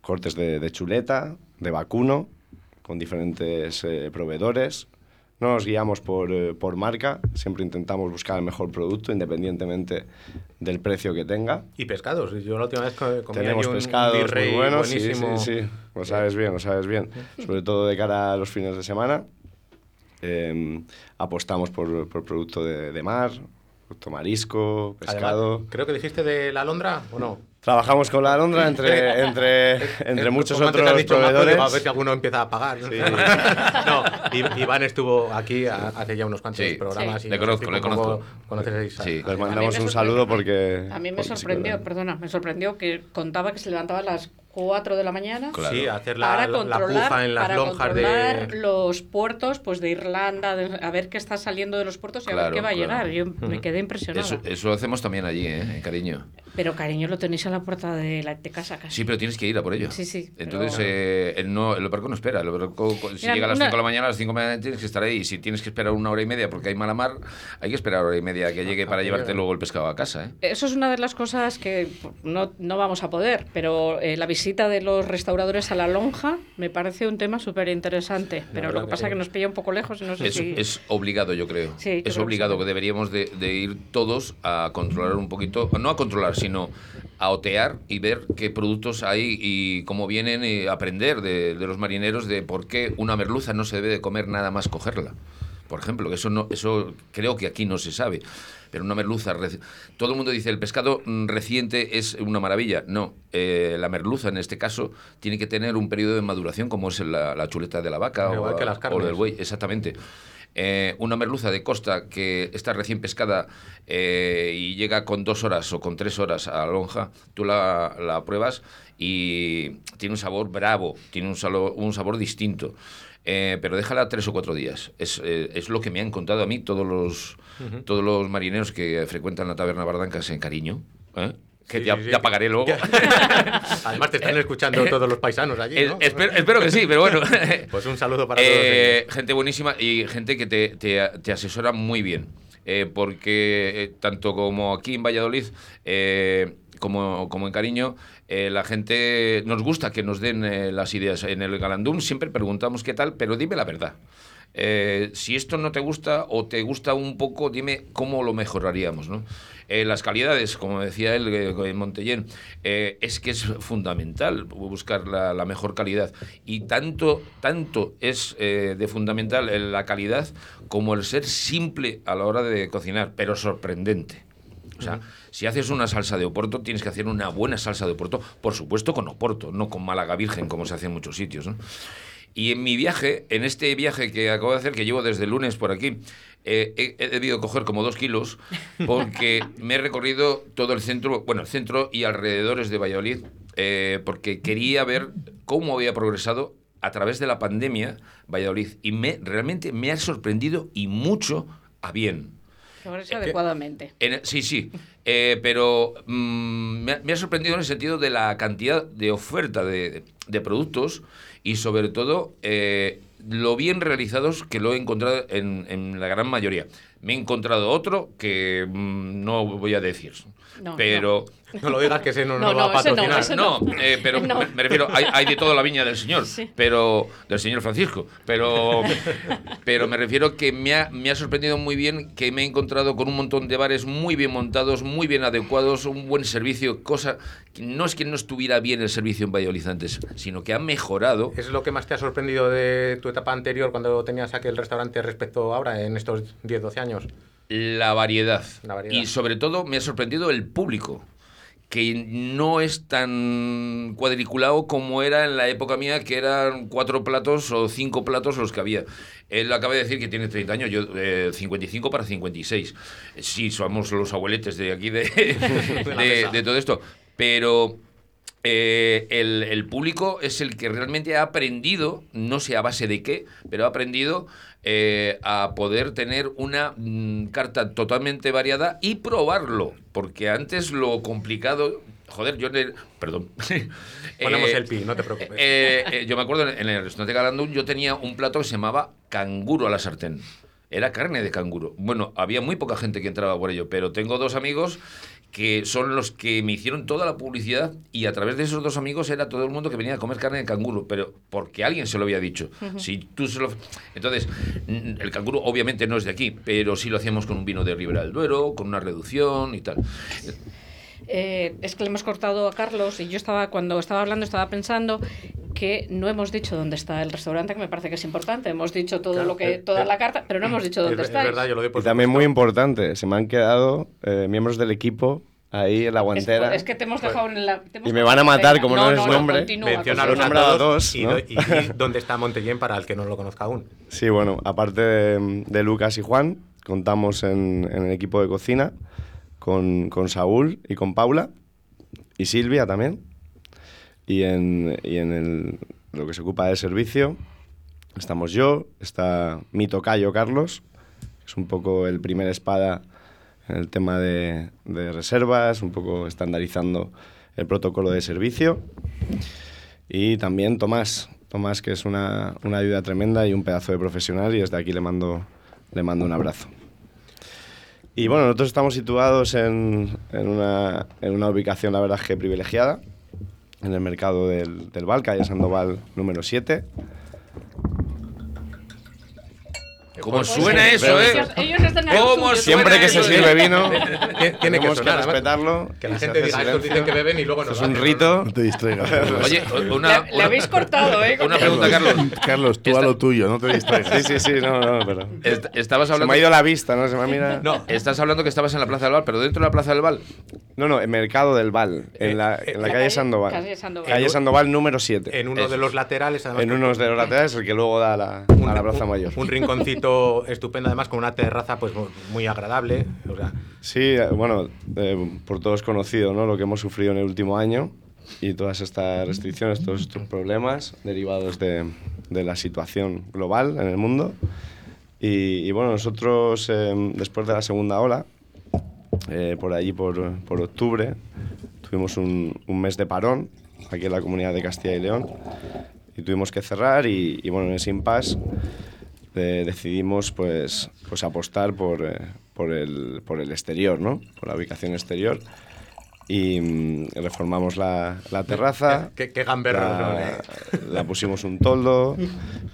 cortes de, de chuleta, de vacuno, con diferentes eh, proveedores. No nos guiamos por, eh, por marca, siempre intentamos buscar el mejor producto independientemente del precio que tenga. Y pescados. Yo la última vez co- comí Tenemos un pescados muy birrey buenos, sí, sí, sí, lo sabes bien, lo sabes bien. Sobre todo de cara a los fines de semana. Eh, apostamos por, por producto de, de mar, producto marisco, Además, pescado. creo que dijiste de la alondra, ¿o no? Trabajamos con la alondra entre, entre, entre muchos como otros dicho, proveedores. A ver si alguno empieza a pagar. ¿no? no, Iván estuvo aquí hace ya unos cuantos Sí. programas. Sí. y Le conozco, le conozco. ¿Conocéis a- Sí. Les mandamos un saludo porque... A mí me porque sí sorprendió, perdona, me sorprendió que contaba que se levantaba a las 4 de la mañana Claro. Sí, hacer la, para la- la controlar, puja en las para lonjas controlar de... los puertos pues de Irlanda, de- a ver qué está saliendo de los puertos y a ver Claro, qué va a claro. llegar. Yo me quedé impresionada. Eso, eso lo hacemos también allí, ¿eh? cariño. Pero cariño, lo tenéis a la puerta de, la, de casa casi. Sí, pero tienes que ir a por ello. Sí, sí, Entonces, pero- eh, el, no, el barco no espera. El barco, si Mira, llega a las una- 5 de la mañana, a las 5 de la mañana tienes que estar ahí. Y si tienes que esperar una hora y media porque hay mala mar, hay que esperar hora y media que llegue para llevarte luego el pescado a casa. ¿eh? Eso es una de las cosas que no, no vamos a poder, pero eh, la visita de los restauradores a la lonja me parece un tema súper interesante. Pero lo que pasa es que nos pilla un poco lejos y no sé Es, si... es obligado, yo creo. Sí, es creo que obligado sí. que deberíamos de, de ir todos a controlar un poquito, no a controlar, sino a otear y ver qué productos hay y cómo vienen y aprender de, de los marineros de por qué una merluza no se debe de comer nada más cogerla. Por ejemplo, que eso no, eso creo que aquí no se sabe. Pero una merluza, reci- todo el mundo dice el pescado mm, reciente es una maravilla. No, eh, la merluza en este caso tiene que tener un periodo de maduración como es la, la chuleta de la vaca o, que las o del buey, exactamente. Eh, una merluza de costa que está recién pescada eh, y llega con dos horas o con tres horas a la lonja, tú la, la pruebas y tiene un sabor bravo, tiene un, salo- un sabor distinto. Eh, pero déjala tres o cuatro días. Es, eh, es lo que me han contado a mí todos los, todos los marineros que frecuentan la taberna Bardancas en cariño. ¿eh? Que Sí, ya, sí, sí. ya pagaré luego. Además te están escuchando todos los paisanos allí, Eh, ¿no? espero, espero que sí, pero bueno. Pues un saludo para todos Eh, gente buenísima y gente que te, te- te asesora muy bien. Eh, porque eh, tanto como aquí en Valladolid eh, como, como en Cariño, la gente nos gusta que nos den las ideas. En el Galandum siempre preguntamos qué tal, pero dime la verdad. Si esto no te gusta o te gusta un poco, dime cómo lo mejoraríamos. ¿no? Eh, las calidades, como decía él eh, en Montellén, eh, es que es fundamental buscar la, la mejor calidad. Y tanto, tanto es eh, de fundamental eh, la calidad como el ser simple a la hora de cocinar, pero sorprendente. O sea, si haces una salsa de oporto, tienes que hacer una buena salsa de oporto, por supuesto con oporto, no con málaga virgen, como se hace en muchos sitios. ¿no? Y en mi viaje, en este viaje que acabo de hacer, que llevo desde el lunes por aquí, eh, he, he debido coger como dos kilos porque me he recorrido todo el centro, bueno, el centro y alrededores de Valladolid, eh, porque quería ver cómo había progresado a través de la pandemia Valladolid. Y me, realmente me ha sorprendido y mucho a bien. Progresa adecuadamente. En- sí, sí, eh, pero mm, me, ha, me ha sorprendido en el sentido de la cantidad de oferta de, de productos y sobre todo eh, lo bien realizados que lo he encontrado en, en la gran mayoría. Me he encontrado otro que mm, no voy a decir, No, pero... No lo digas que ese no, No, nos va no, a no, patrocinar. No, eh, pero No. me, me refiero, hay, hay de toda la viña del Señor, Sí. pero del Señor Francisco, pero, pero me refiero que me ha, me ha sorprendido muy bien que me he encontrado con un montón de bares muy bien montados, muy bien adecuados, un buen servicio, cosa que no es que no estuviera bien el servicio en Valladolid antes, sino que ha mejorado. ¿Es lo que más te ha sorprendido de tu etapa anterior cuando tenías aquel restaurante respecto ahora, en estos 10, 12 años? La variedad. La variedad. Y sobre todo me ha sorprendido el público, que no es tan cuadriculado como era en la época mía, que eran cuatro platos o cinco platos los que había. Él acaba de decir que tiene 30 años, yo eh, 55 para 56. Sí, somos los abueletes de aquí, de, de- de todo esto. Pero eh, el, el público es el que realmente ha aprendido, no sé a base de qué, pero ha aprendido eh, a poder tener una mm, carta totalmente variada y probarlo. Porque antes lo complicado. Joder, yo. en el- perdón. Ponemos Eh, el pi, no te preocupes. eh, eh, yo me acuerdo en en el restaurante Galandún, yo tenía un plato que se llamaba canguro a la sartén. Era carne de canguro. Bueno, había muy poca gente que entraba por ello, pero tengo dos amigos que son los que me hicieron toda la publicidad y a través de esos dos amigos era todo el mundo que venía a comer carne de canguro, pero porque alguien se lo había dicho. Si tú se lo... Entonces, el canguro obviamente no es de aquí, pero sí lo hacíamos con un vino de Ribera del Duero, con una reducción y tal. Eh, es que le hemos cortado a Carlos y yo estaba, cuando estaba hablando, estaba pensando que no hemos dicho dónde está el restaurante, que me parece que es importante. Hemos dicho todo Claro, lo que, eh, toda eh, la carta, pero no hemos dicho dónde es, está. es verdad, yo lo doy por Y también muy importante, se me han quedado eh, miembros del equipo ahí en la Es, guantera. es que te hemos dejado en la. te hemos Y me van a matar como no les nombre. continúa, Menciónalos continúa. a nombrado a todos dos, y, ¿no? dónde está Montellén para el que no lo conozca aún. Sí, bueno, aparte de, de Lucas y Juan, contamos en, en el equipo de cocina con, con Saúl y con Paula y Silvia también. Y en, y en el- lo que se ocupa del servicio estamos yo, está mi tocayo Carlos, que es un poco el primer espada en el tema de, de reservas, un poco estandarizando el protocolo de servicio. Y también Tomás, Tomás que es una, una ayuda tremenda y un pedazo de profesional y desde aquí le mando, le mando un abrazo. Y bueno, nosotros estamos situados en, en una, en una ubicación, la verdad que privilegiada, en el mercado del, del Val, calle Sandoval número 7. ¿Cómo Pues suena sí, eso, eh? ellos están ¿Cómo Siempre que se sirve vino, Tiene que además, respetarlo. Que la gente diga, estos dicen que beben y luego nos es un rito. No te distraigas. Oye, una, Le, habéis cortado, ¿eh? una pregunta, Carlos. Carlos, tú a lo tuyo, no te distraigas. Sí, sí, sí, no, no, pero... Est- estabas Se me hablando... ha ido la vista, ¿no? Se me ha mirado... No, Estás hablando que estabas en la Plaza del Val, pero dentro de la Plaza del Val. No, no, en Mercado del Val, en la, en la La calle calle- Sandoval. calle Sandoval. Calle Sandoval número 7. en uno Eso de los laterales, además. En unos de los laterales, el que luego da a la, un- a la Plaza un- Mayor. Un rinconcito estupendo, además, con una terraza pues mu- muy agradable. Sí, eh, bueno, eh, por todos conocido, ¿no? Lo que hemos sufrido en el último año y todas estas restricciones, todos estos problemas derivados de, de la situación global en el mundo. Y, y bueno, nosotros, eh, después de la segunda ola, eh, por allí por, por octubre, tuvimos un, un mes de parón aquí en la comunidad de Castilla y León y tuvimos que cerrar y, y bueno, en ese impasse eh, decidimos pues, pues apostar por, eh, por, el, por el exterior, ¿no? Por la ubicación exterior. Y mm, reformamos la, la terraza. qué, qué gamberros son, la, la pusimos un toldo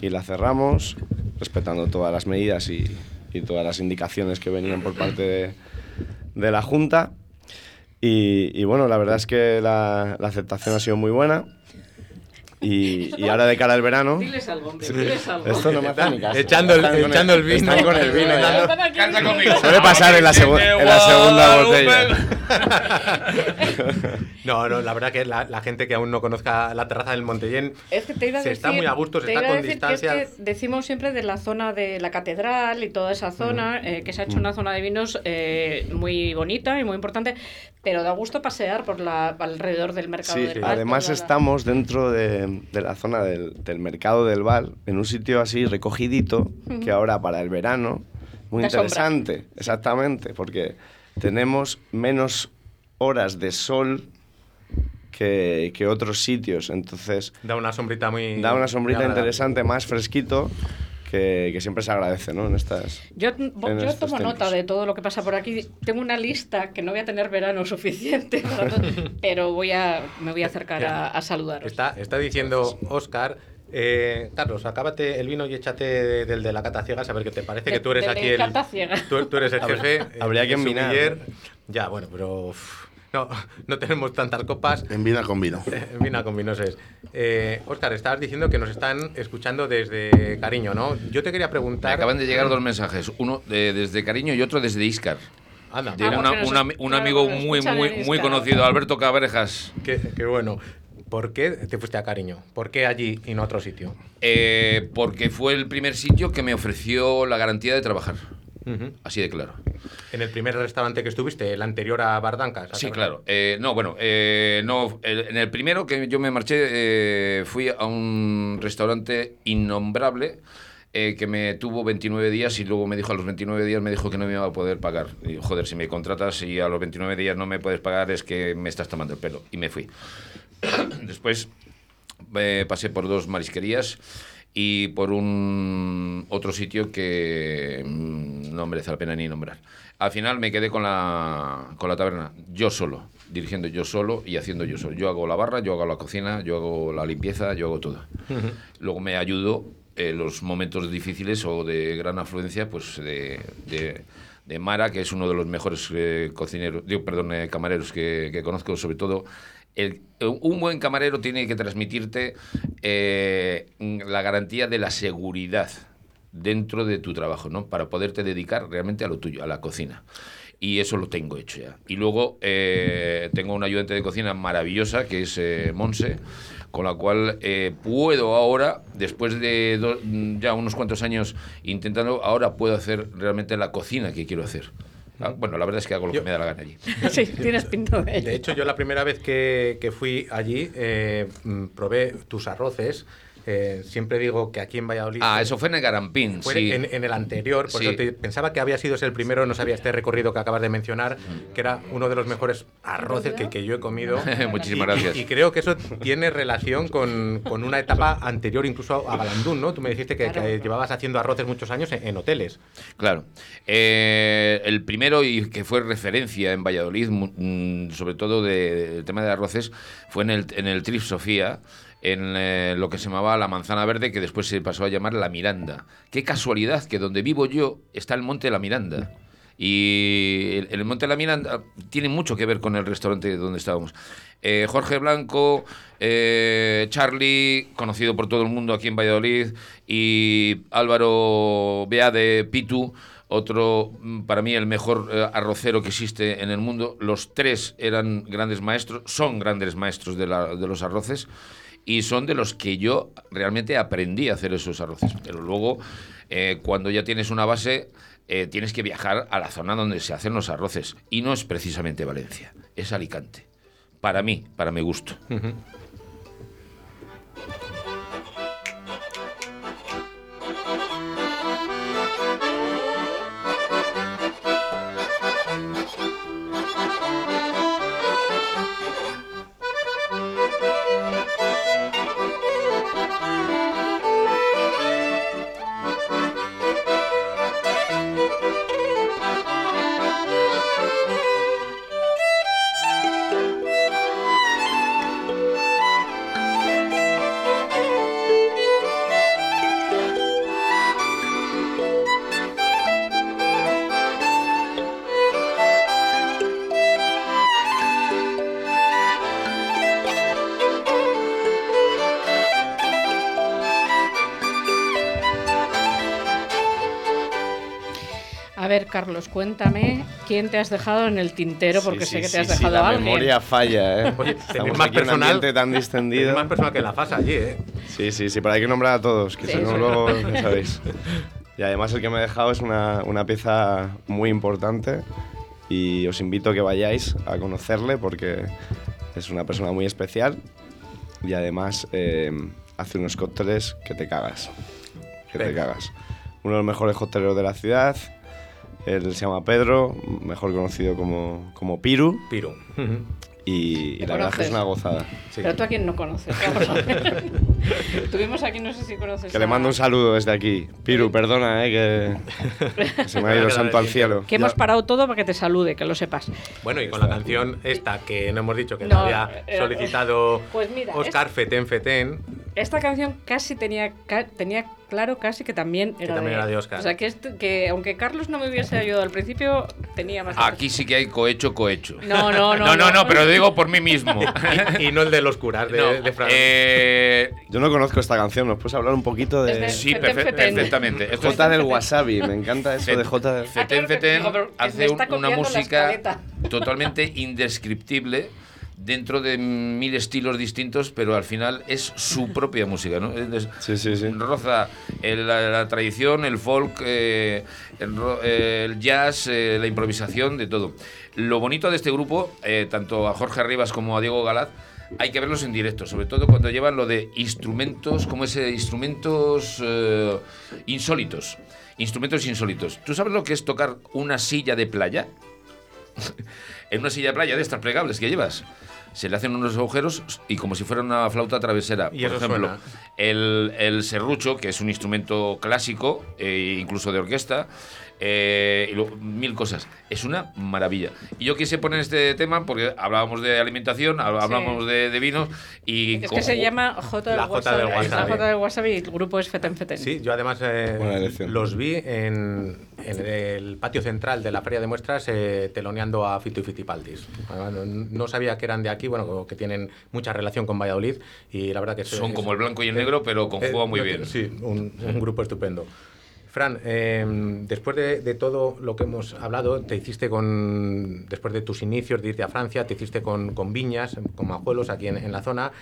y la cerramos, respetando todas las medidas y, y todas las indicaciones que venían por parte de, de la Junta. Y, y bueno, la verdad es que la, la aceptación ha sido muy buena. Y, y ahora de cara al verano... Diles algo, hombre, diles algo. Esto no me hace ni caso. Echando el- Están echando el vino. Están con el vino ya. Canta conmigo. Suele pasar en la, segu- en la segunda botella. No, no, la verdad que la, la gente que aún no conozca la terraza del Montellén Es que te iba a se decir, está muy a gusto, se te está iba con distancia. Que es que decimos siempre de la zona de la catedral y toda esa zona, eh, que se ha hecho una zona de vinos eh, muy bonita y muy importante, pero da gusto pasear por la alrededor del mercado Sí, del Val, además la- estamos dentro de, de la zona del, del mercado del Val, en un sitio así recogidito, que ahora para el verano, muy Da sombra. interesante, exactamente, porque tenemos menos horas de sol que, que otros sitios, entonces Da una sombrita muy. da una sombrita interesante, más fresquito, que, que siempre se agradece, ¿no? En estas... Yo, en yo tomo nota de todo lo que pasa por aquí. Tengo una lista que no voy a tener verano suficiente, todo, pero voy a, me voy a acercar a, a saludaros. Está, está diciendo Oscar. eh, Carlos, acábate el vino y échate de- del de la cata ciega, a ver qué te parece, De- que tú eres aquí el. cata ciega. Tú, tú eres el jefe. eh, habría que. Ya, bueno, pero. no, no tenemos tantas copas. En vino con vino. Eh, Vina con vinos es. Eh, Oscar, estabas diciendo que nos están escuchando desde cariño, ¿no? Yo te quería Me preguntar. acaban de llegar dos mensajes, uno de- desde Cariño y otro desde Iscar. Anda, De Ah, una- nos- un ami- un claro, amigo muy, muy, en muy conocido, Alberto Cabrejas. qué, qué bueno. ¿Por qué te fuiste a cariño? ¿Por qué allí y no a otro sitio? Eh, porque fue el primer sitio que me ofreció la garantía de trabajar. Ujú. Así de claro. En el primer restaurante que estuviste, el anterior a Bardancas. ¿a Sí, claro. Eh, no, bueno, eh, no, el- en el primero que yo me marché eh, fui a un restaurante innombrable eh, que me tuvo 29 días y luego me dijo a los 29 días me dijo que no me iba a poder pagar. Y joder, si me contratas y a los 29 días no me puedes pagar es que me estás tomando el pelo. Y me fui. Después eh, pasé por dos marisquerías y por un otro sitio que mm, no merece la pena ni nombrar. Al final me quedé con la, con la taberna, yo solo, dirigiendo yo solo y haciendo yo solo. Yo hago la barra, yo hago la cocina, yo hago la limpieza, yo hago todo. Luego me ayudo en los momentos difíciles o de gran afluencia, pues de, de- de Mara, que es uno de los mejores eh, cocineros, digo, perdón, eh, camareros que, que conozco, sobre todo. Un buen camarero tiene que transmitirte eh, la garantía de la seguridad dentro de tu trabajo, ¿no? Para poderte dedicar realmente a lo tuyo, a la cocina. Y eso lo tengo hecho ya. Y luego eh, tengo una ayudante de cocina maravillosa, que es eh, Monse, con la cual eh, puedo ahora, después de ya unos cuantos años intentando, ahora puedo hacer realmente la cocina que quiero hacer. Ah, Bueno, la verdad es que hago lo Yo- que me da la gana allí. Sí, tienes pinta de ello. De hecho, yo la primera vez que, que fui allí eh, mm, probé tus arroces. Eh, siempre digo que aquí en Valladolid. Ah, eso fue en el Garampín, Fue sí. en, en el anterior, por Sí. eso te- pensaba que había sido ese el primero, no sabía este recorrido que acabas de mencionar, que era uno de los mejores arroces que, que yo he comido. Muchísimas Y- gracias. Y, creo que eso tiene relación con, con una etapa anterior incluso a Galandún, ¿no? Tú me dijiste que, llevabas haciendo arroces muchos años en, en hoteles. Claro. Eh, el primero y que fue referencia en Valladolid, mm, sobre todo de- del tema de arroces, fue en el, en el Trip Sofía, en eh, lo que se llamaba la Manzana Verde, que después se pasó a llamar La Miranda. Qué casualidad que donde vivo yo está el Monte de la Miranda. Y el, Monte de la Miranda tiene mucho que ver con el restaurante donde estábamos. Eh, Jorge Blanco, eh, Charlie, conocido por todo el mundo aquí en Valladolid, y Álvaro Bea de Pitu, otro, mm, para mí, el mejor eh, arrocero que existe en el mundo. Los tres eran grandes maestros, son grandes maestros de los arroces y son de los que yo realmente aprendí a hacer esos arroces. Pero luego, eh, cuando ya tienes una base, eh, tienes que viajar a la zona donde se hacen los arroces. Y no es precisamente Valencia, es Alicante. Para mí, para mi gusto. Carlos, cuéntame quién te has dejado en el tintero, porque Sí, sé sí, que te sí, has sí, dejado la a alguien. memoria falla, ¿eh? Oye, Estamos más aquí en un personal. tan Es distendido. más personal que la FAS allí, ¿eh? Sí, sí, sí, pero hay que nombrar a todos, que Sí, si no luego, ya sabéis. Y además el que me he dejado es una, una pieza muy importante y os invito a que vayáis a conocerle porque es una persona muy especial y además eh, hace unos cócteles que te cagas. Que te cagas. Uno de los mejores cócteleros de la ciudad. Él se llama Pedro, mejor conocido como, como Piru, Piro. y, y ¿Le la verdad es que es una gozada. Sí. Pero tú a quién no conoces. Vamos a ver. Tuvimos aquí, no sé si conoces. Que le mando un saludo desde aquí. Piru, perdona, eh, que, se me ha ido el santo al cielo. Que hemos parado todo para que te salude, que lo sepas. Bueno, y con la canción esta que no hemos dicho que No, la había eh, solicitado pues mira, Oscar Feten Feten. Esta canción casi tenía, ca- tenía claro casi que también era, también era de Óscar. O sea, que, esto- que aunque Carlos no me hubiese ayudado al principio, tenía más... Aquí sí que hay cohecho, cohecho. No, no, no. no, no, no, pero digo por mí mismo. Y, y no el de los curas de, No, de Fran. eh, Yo no conozco esta canción, ¿nos puedes hablar un poquito de Desde- sí, Feten, perfe- feten. perfectamente. Esto es J del Wasabi? Me encanta eso de J del... Feten Ah, que- Feten hace un- una música totalmente indescriptible dentro de mil estilos distintos, pero al final es su propia música, ¿no? Es- Sí, sí, sí. Roza el- la, la tradición, el folk, eh, el, eh, el jazz, eh, la improvisación, de todo. Lo bonito de este grupo, eh, tanto a Jorge Rivas como a Diego Galaz, hay que verlos en directo, sobre todo cuando llevan lo de instrumentos, como ese instrumentos insólitos. Instrumentos insólitos. ¿Tú sabes lo que es tocar una silla de playa? en una silla de playa de estas plegables que llevas. Se le hacen unos agujeros y como si fuera una flauta travesera. Y Por ejemplo, el, el serrucho, que es un instrumento clásico, eh, incluso de orquesta, eh, y luego mil cosas. Es una maravilla. Y yo quise poner este tema porque hablábamos de alimentación, hab- hablábamos de, de vinos y... Es que con- se llama J del La J Wasabi. del La Wasabi. J del Wasabi y el grupo es Feten Feten. Sí, yo además eh, los vi en, en el patio central de la feria de muestras eh, teloneando a Fito y Fitipaldis. Además, No, no sabía que eran de aquí, bueno, que tienen mucha relación con Valladolid y la verdad que Son es- como el blanco y el negro, pero eh, conjugan muy no, bien. Sí, un, un grupo estupendo. Fran, eh, después de, todo lo que hemos hablado, te hiciste con, después de tus inicios de irte a Francia, te hiciste con, viñas, con majuelos aquí en, en la zona,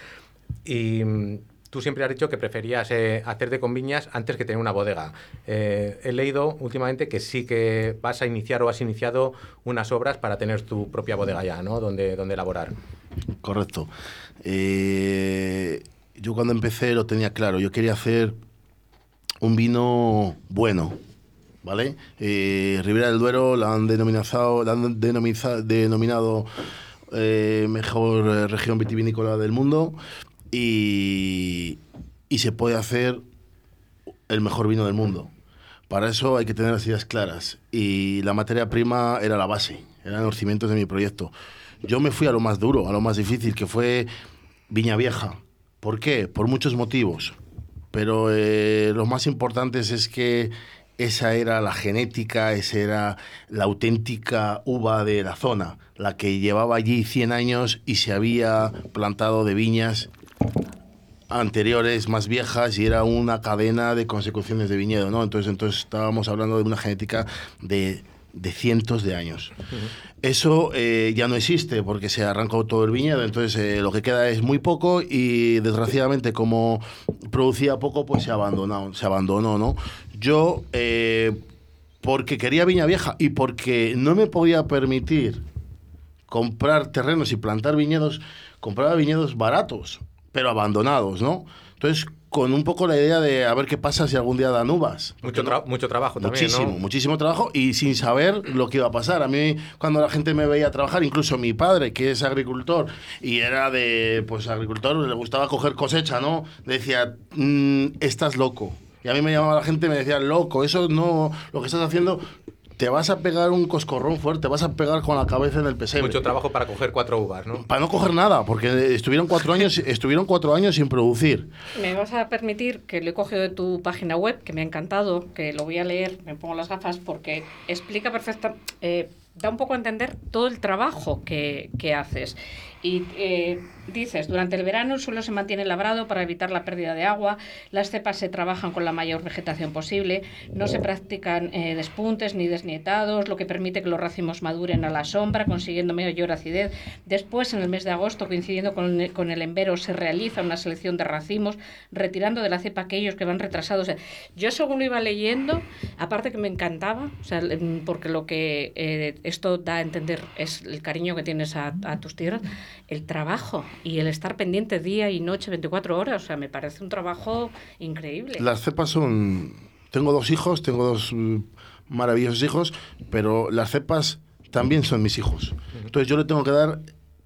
y mm, tú siempre has dicho que preferías eh, hacerte con viñas antes que tener una bodega. Eh, he leído últimamente que sí que vas a iniciar o has iniciado unas obras para tener tu propia bodega ya, ¿no? Donde, donde elaborar. Correcto. Eh, yo cuando empecé lo tenía claro. Yo quería hacer un vino bueno, ¿vale? Eh, Ribera del Duero la han denominado, han denomiza- denominado eh, mejor eh, región vitivinícola del mundo y, y se puede hacer el mejor vino del mundo. Para eso hay que tener las ideas claras y la materia prima era la base, eran los cimientos de mi proyecto. Yo me fui a lo más duro, a lo más difícil, que fue Viña Vieja. ¿Por qué? Por muchos motivos. Pero eh, lo más importantes es que esa era la genética, esa era la auténtica uva de la zona, la que llevaba allí 100 años y se había plantado de viñas anteriores, más viejas, y era una cadena de consecuciones de viñedo, ¿no? Entonces, entonces estábamos hablando de una genética de, de cientos de años. Eso eh, ya no existe porque se arrancó todo el viñedo, entonces eh, lo que queda es muy poco y desgraciadamente como producía poco, pues se abandonó, se abandonó, ¿no? Yo, eh, porque quería viña vieja y porque no me podía permitir comprar terrenos y plantar viñedos, compraba viñedos baratos, pero abandonados, ¿no? Entonces, con un poco la idea de a ver qué pasa si algún día dan uvas. Mucho, tra- mucho trabajo también, Muchísimo, ¿no? muchísimo trabajo y sin saber lo que iba a pasar. A mí, cuando la gente me veía trabajar, incluso mi padre, que es agricultor y era de, pues, agricultor, le gustaba coger cosecha, ¿no? Decía, "Mm, estás loco. Y a mí me llamaba la gente y me decía, loco, eso no, lo que estás haciendo, te vas a pegar un coscorrón fuerte, vas a pegar con la cabeza en el pesebre. Mucho trabajo para coger cuatro uvas, ¿no? Para no coger nada, porque estuvieron cuatro años, estuvieron cuatro años sin producir. Me vas a permitir que lo he cogido de tu página web, que me ha encantado, que lo voy a leer, me pongo las gafas, porque explica perfecta, eh, da un poco a entender todo el trabajo que, que haces. Y eh, dices, durante el verano el suelo se mantiene labrado para evitar la pérdida de agua, las cepas se trabajan con la mayor vegetación posible, no se practican eh, despuntes ni desnietados, lo que permite que los racimos maduren a la sombra, consiguiendo mayor acidez. Después, en el mes de agosto, coincidiendo con, el- con el embero, se realiza una selección de racimos, retirando de la cepa aquellos que van retrasados. Yo según lo iba leyendo, aparte que me encantaba, o sea, el- porque lo que eh, esto da a entender es el cariño que tienes a tus tierras, el trabajo y el estar pendiente día y noche, 24 horas, o sea, me parece un trabajo increíble. Las cepas son. Tengo dos hijos, tengo dos mm, maravillosos hijos, pero las cepas también son mis hijos. Entonces yo le tengo que dar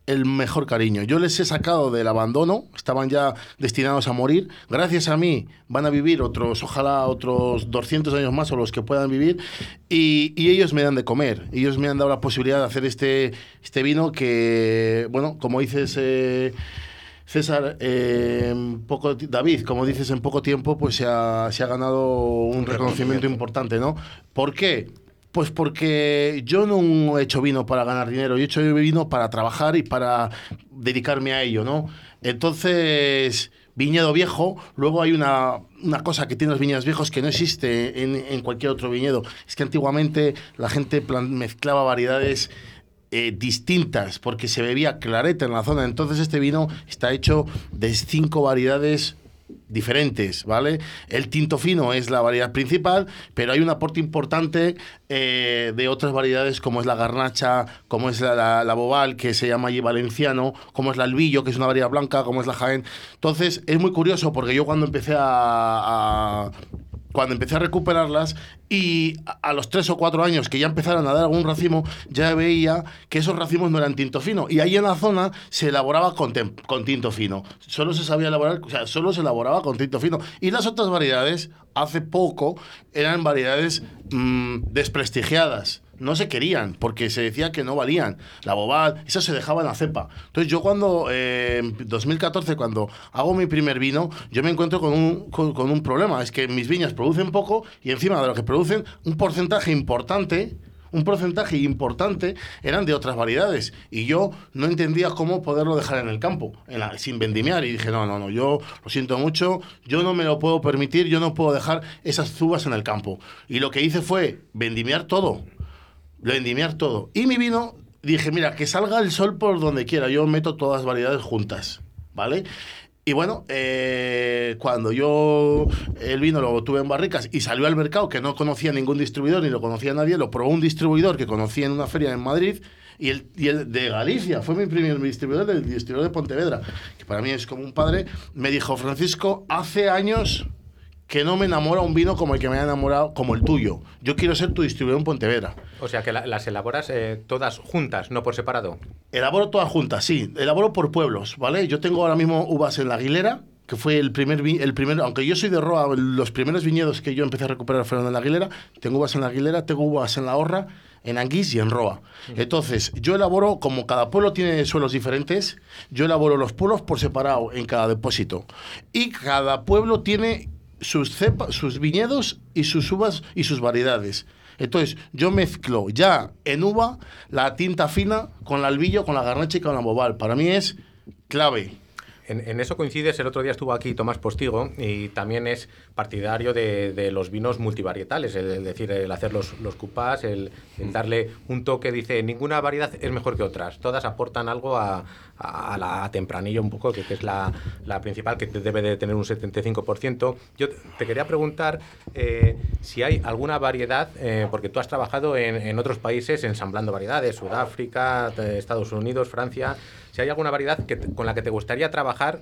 el mejor cariño. Yo les he sacado del abandono, estaban ya destinados a morir. Gracias a mí van a vivir otros, ojalá otros 200 años más o los que puedan vivir. Y, y ellos me dan de comer. Ellos me han dado la posibilidad de hacer este, este vino que, bueno, como dices... eh, César, eh, poco, David, como dices, en poco tiempo pues se ha, se ha ganado un reconocimiento importante, ¿no? ¿Por qué? Pues porque yo no he hecho vino para ganar dinero, yo he hecho vino para trabajar y para dedicarme a ello, ¿no? Entonces, viñedo viejo, luego hay una, una cosa que tienen los viñedos viejos que no existe en, en cualquier otro viñedo, es que antiguamente la gente mezclaba variedades eh, distintas porque se bebía clareta en la zona. Entonces este vino está hecho de cinco variedades diferentes, ¿vale? El tinto fino es la variedad principal, pero hay un aporte importante eh, de otras variedades como es la garnacha, como es la, la, la bobal, que se llama allí valenciano, como es la albillo, que es una variedad blanca, como es la jaén. Entonces es muy curioso porque yo cuando empecé a- a cuando empecé a recuperarlas y a, los tres o cuatro años que ya empezaron a dar algún racimo, ya veía que esos racimos no eran tinto fino. Y ahí en la zona se elaboraba con tinto fino. Solo se sabía elaborar, o sea, solo se elaboraba con tinto fino. Y las otras variedades, hace poco, eran variedades mm, desprestigiadas. No se querían, porque se decía que no valían. La bobal, eso se dejaba en la cepa. Entonces yo cuando, eh, en 2014, cuando hago mi primer vino, yo me encuentro con un, con, un problema. Es que mis viñas producen poco y encima de lo que producen, un porcentaje importante, un porcentaje importante eran de otras variedades. Y yo no entendía cómo poderlo dejar en el campo, sin vendimiar. Y dije, no, no, no, yo lo siento mucho, yo no me lo puedo permitir, yo no puedo dejar esas uvas en el campo. Y lo que hice fue vendimiar todo lo vendimiar todo. Y mi vino, dije, mira, que salga el sol por donde quiera. Yo meto todas las variedades juntas, ¿vale? Y bueno, eh, cuando yo el vino lo tuve en barricas y salió al mercado, que no conocía ningún distribuidor ni lo conocía nadie, lo probó un distribuidor que conocí en una feria en Madrid y el de Galicia, fue mi primer distribuidor, el distribuidor de Pontevedra, que para mí es como un padre, me dijo, Francisco, hace años que no me enamora un vino como el que me ha enamorado, como el tuyo. Yo quiero ser tu distribuidor en Pontevedra. O sea que la- las elaboras eh, todas juntas, no por separado. Elaboro todas juntas, sí. Elaboro por pueblos, ¿vale? Yo tengo ahora mismo uvas en la Aguilera, que fue el primer, el primero, aunque yo soy de Roa, los primeros viñedos que yo empecé a recuperar fueron en la Aguilera. Tengo uvas en la Aguilera, tengo uvas en la Horra, en Anguís y en Roa. Entonces, yo elaboro, como cada pueblo tiene suelos diferentes, yo elaboro los pueblos por separado en cada depósito. Y cada pueblo tiene sus cepas, sus viñedos y sus uvas y sus variedades. Entonces, yo mezclo ya en uva la tinta fina con la albillo, con la garnacha y con la bobal. Para mí es clave. En, en eso coincides, el otro día estuvo aquí Tomás Postigo y también es partidario de, los vinos multivarietales, el, el decir, el hacer los, los cupás, el, el darle un toque, dice, ninguna variedad es mejor que otras, todas aportan algo a, a la tempranillo un poco, que, es la, principal, que debe de tener un 75%. Yo te- quería preguntar eh, si hay alguna variedad, eh, porque tú has trabajado en, otros países ensamblando variedades, Sudáfrica, eh, Estados Unidos, Francia, si hay alguna variedad que con la que te gustaría trabajar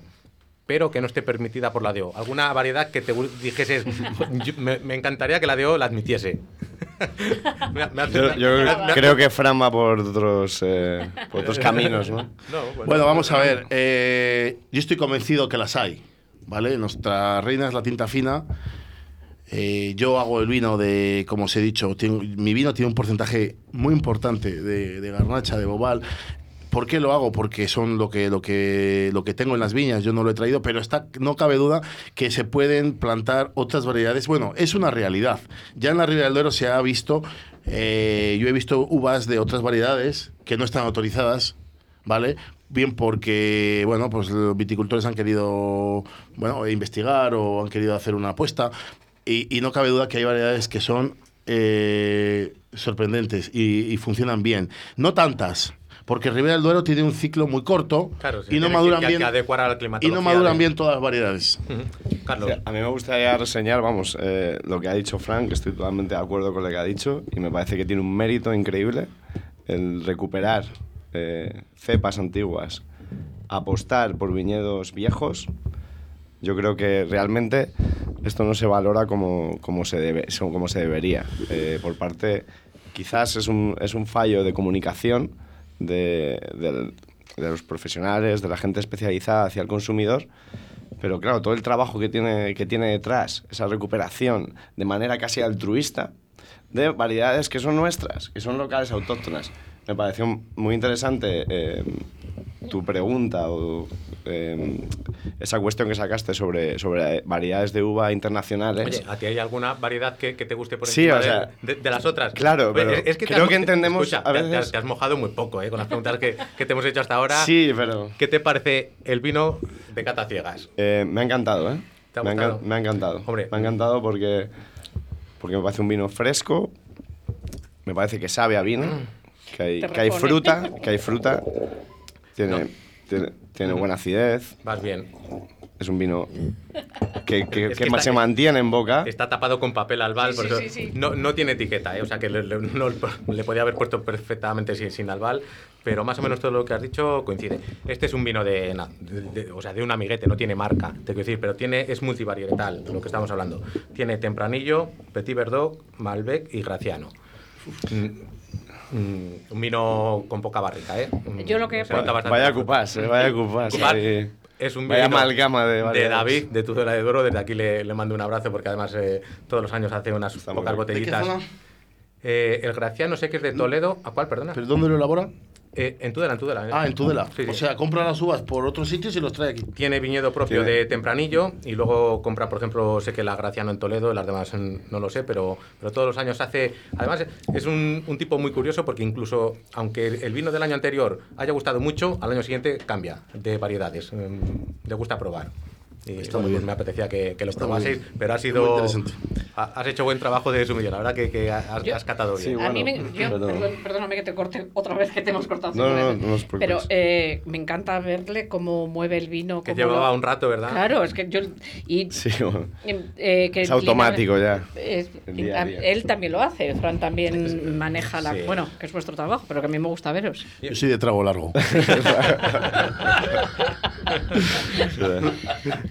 pero que no esté permitida por la DO. ¿Alguna variedad que te dijeses, "Yo- me, me encantaría que la DO la admitiese? Me ha- me hace- Yo, me creo que Fran va por otros, eh, por otros caminos, ¿no? No, bueno. Bueno, vamos a ver. eh, yo estoy convencido que las hay, ¿vale? Nuestra reina es la tinta fina. Eh, yo hago el vino de, como os he dicho, tengo- mi vino tiene un porcentaje muy importante de, de garnacha, de bobal. ¿Por qué lo hago? Porque son lo que, lo, que, lo que tengo en las viñas, yo no lo he traído, pero está, no cabe duda que se pueden plantar otras variedades. Bueno, es una realidad. Ya en la Ribera del Duero se ha visto, eh, yo he visto uvas de otras variedades que no están autorizadas, ¿vale? Bien porque, bueno, pues los viticultores han querido, bueno, investigar o han querido hacer una apuesta y, no cabe duda que hay variedades que son eh, sorprendentes y funcionan bien. No tantas, porque Ribera del Duero tiene un ciclo muy corto Claro, se y no maduran que, bien que y no maduran de- bien todas las variedades. Carlos. Sí, A mí me gustaría reseñar, vamos, eh, lo que ha dicho Frank, que estoy totalmente de acuerdo con lo que ha dicho, y me parece que tiene un mérito increíble el recuperar eh, cepas antiguas, apostar por viñedos viejos. Yo creo que realmente esto no se valora como, como, se, debe, como se debería. Eh, por parte, quizás es un, es un fallo de comunicación de, de los profesionales, de la gente especializada hacia el consumidor, pero claro, todo el trabajo que tiene, que tiene detrás, esa recuperación de manera casi altruista de variedades que son nuestras, que son locales autóctonas. Me pareció muy interesante eh, tu pregunta o eh, esa cuestión que sacaste sobre, sobre variedades de uva internacionales. Oye, ¿a ti hay alguna variedad que, que te guste por Sí, encima o de- sea, de, de las otras? claro, Oye, pero te creo has que mo- entendemos escucha, a te- te, veces- has, te has mojado muy poco ¿eh? con las preguntas que, que te hemos hecho hasta ahora. sí, pero ¿Qué te parece el vino de cata ciegas? eh, me ha encantado, ¿eh? ¿Te ha me, ha me ha encantado. Hombre. Me ha encantado porque, porque me parece un vino fresco, me parece que sabe a vino, que hay, que hay fruta, que hay fruta, tiene, tiene, tiene buena acidez, Vas bien. es un vino que, que- Es que que está- se mantiene en boca. Está tapado con papel albal, Sí, por sí, eso sí, sí. No, no tiene etiqueta, ¿eh? o sea que le, le- no- le podía haber puesto perfectamente sin, sin albal. pero más o menos todo lo que has dicho coincide. Este es un vino de, de- de- o sea, de un amiguete, no tiene marca, te quiero decir, pero tiene, es multivarietal, lo que estamos hablando. Tiene Tempranillo, Petit Verdot, Malbec y Graciano. Mm, un vino con poca barrica, ¿eh? Mm, Yo lo que- se nota bastante Vaya la fruta. cupás, eh, vaya cupás. Cupás. sí. Es un Vaya vino amalgama de de. David, de Tudela de Doro. Desde aquí le, le mando un abrazo porque además eh, todos los años hace unas Está pocas bien. ¿De qué botellitas. zona? Eh, el Graciano sé que es de Toledo. ¿A cuál, perdona? ¿Pero dónde lo elabora? Eh, en Tudela, en Tudela. eh. Ah, en Tudela. Sí, sí. O sea, compra las uvas por otros sitios y los trae aquí. Tiene viñedo propio Tiene. de Tempranillo y luego compra, por ejemplo, sé que la Graciano en Toledo, las demás no lo sé, pero, pero todos los años hace... Además, es un, un tipo muy curioso porque incluso, aunque el vino del año anterior haya gustado mucho, al año siguiente cambia de variedades. mm, Le gusta probar. Y, Está bueno, muy bien. Me apetecía que, que lo Está probaseis, pero ha sido... interesante. ha- Has hecho buen trabajo de sumiller, la verdad que, que has, Yo- has catado bien. Sí, a mí me, bueno, yo- pero- perdón- perdóname que te corte otra vez que te hemos cortado. No, no, no os Pero eh, me encanta verle cómo mueve el vino. que llevaba lo- un rato, ¿verdad? Claro, es que yo. Y, Sí, bueno. eh, que Es automático ya. es- El día a día. él también lo hace. Fran también maneja la. Sí. Bueno, que es vuestro trabajo, pero que a mí me gusta veros. Yo soy de trago largo.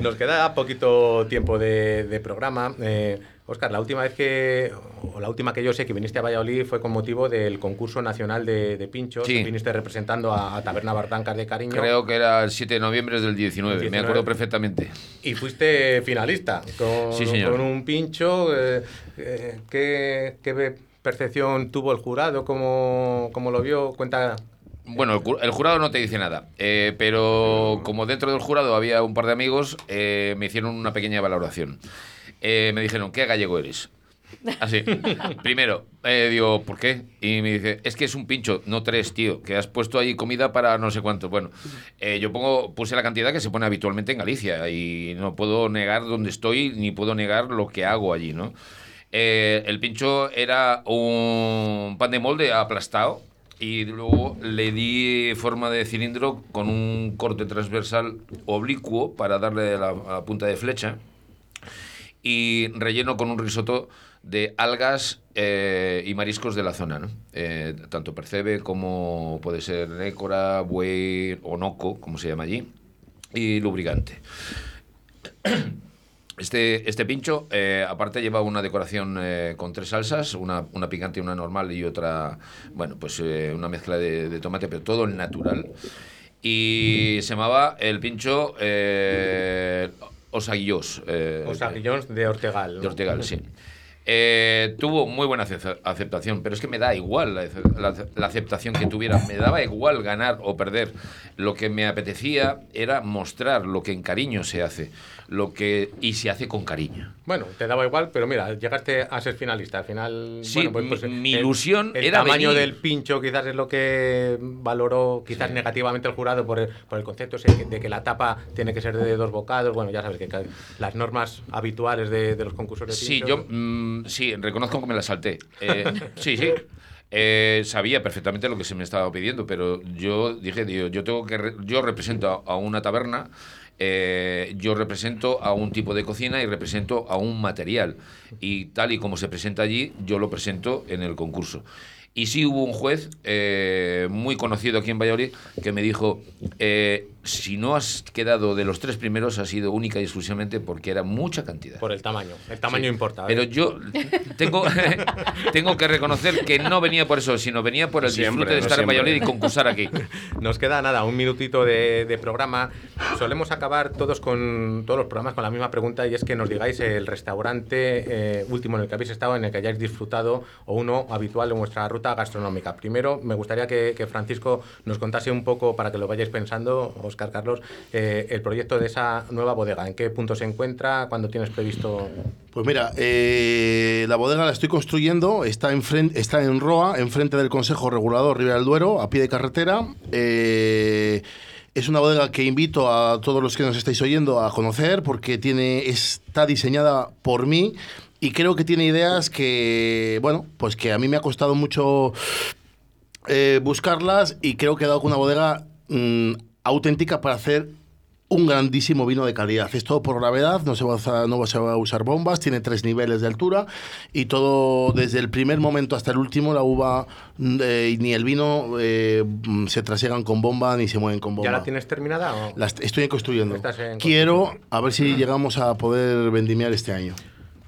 Nos queda poquito tiempo de, de programa. Eh, Oscar, la última vez que, o la última que yo sé que viniste a Valladolid fue con motivo del concurso nacional de, de pinchos. Sí. Viniste representando a, a Taberna Bartancas de Cariño. Creo que era el 7 de noviembre del 19, me 19. acuerdo perfectamente. Y fuiste finalista con, Sí, señor. con un pincho. eh, eh, ¿qué, qué percepción tuvo el jurado? ¿Cómo, cómo lo vio? Cuenta. Bueno, el, jurado no te dice nada, eh, pero como dentro del jurado había un par de amigos, eh, me hicieron una pequeña valoración. Eh, me dijeron, ¿qué gallego eres? Así. Primero, digo, ¿por qué? Y me dice, es que es un pincho, no tres, tío, que has puesto ahí comida para no sé cuánto. Bueno, yo pongo, puse la cantidad que se pone habitualmente en Galicia y no puedo negar dónde estoy ni puedo negar lo que hago allí, ¿no? El pincho era un pan de molde aplastado y luego le di forma de cilindro con un corte transversal oblicuo para darle la, punta de flecha y relleno con un risotto de algas eh, y mariscos de la zona. Eh, tanto percebe como puede ser nécora, buey o noco, como se llama allí, y lubricante. Este, este pincho, eh, aparte, lleva una decoración eh, con tres salsas, una, una picante, una normal y otra, bueno, pues eh, una mezcla de, de tomate, pero todo natural. Y se llamaba el pincho eh, Osaguillos. eh, de Ortegal. ¿no? de Ortegal, sí. Eh, tuvo muy buena ace- aceptación, pero es que me da igual la, la- la aceptación que tuviera, me daba igual ganar o perder. Lo que me apetecía era mostrar lo que en cariño se hace, lo que y se hace con cariño. Bueno, te daba igual, pero mira, llegaste a ser finalista. Al final, Sí, bueno, pues, mi- pues, mi el- ilusión el era tamaño venir. del pincho quizás es lo que valoró quizás negativamente el jurado por el, por el concepto ese de que la tapa tiene que ser de dos bocados. Bueno, ya sabes que las normas habituales de, de los concursos de Sí, yo mm, sí, reconozco que me la salté. Eh, sí, sí. Eh, sabía perfectamente lo que se me estaba pidiendo, pero yo dije, digo, yo tengo que re- yo represento a, a una taberna, eh, yo represento a un tipo de cocina y represento a un material. Y tal y como se presenta allí, yo lo presento en el concurso. Y sí hubo un juez eh, muy conocido aquí en Valladolid que me dijo, eh, si no has quedado de los tres primeros, ha sido única y exclusivamente porque era mucha cantidad. Por el tamaño. El tamaño Sí. importa. ¿eh? Pero yo tengo, tengo que reconocer que no venía por eso, sino venía por el Siempre, disfrute de no estar siempre. en Valladolid y concursar aquí. Nos queda nada, un minutito de, de programa. Solemos acabar todos con todos los programas con la misma pregunta y es que nos digáis el restaurante eh, último en el que habéis estado, en el que hayáis disfrutado o uno habitual de vuestra ruta gastronómica. Primero, me gustaría que, Francisco nos contase un poco, para que lo vayáis pensando, Oscar Carlos, eh, el proyecto de esa nueva bodega. ¿En qué punto se encuentra? ¿Cuándo tienes previsto? Pues mira, eh, la bodega la estoy construyendo, está, enfren- está en Roa, enfrente del Consejo Regulador Ribera del Duero, a pie de carretera. Eh, es una bodega que invito a todos los que nos estáis oyendo a conocer porque tiene, está diseñada por mí y creo que tiene ideas que, bueno, pues que a mí me ha costado mucho eh, buscarlas y creo que he dado con una bodega mm, auténtica para hacer un grandísimo vino de calidad. Es todo por gravedad, no se, va a usar, no se va a usar bombas, tiene tres niveles de altura y todo desde el primer momento hasta el último, la uva mm, eh, ni el vino eh, mm, se trasiegan con bomba ni se mueven con bomba. ¿Ya la tienes terminada? O? La est- estoy construyendo. Quiero a ver si llegamos a poder vendimiar este año.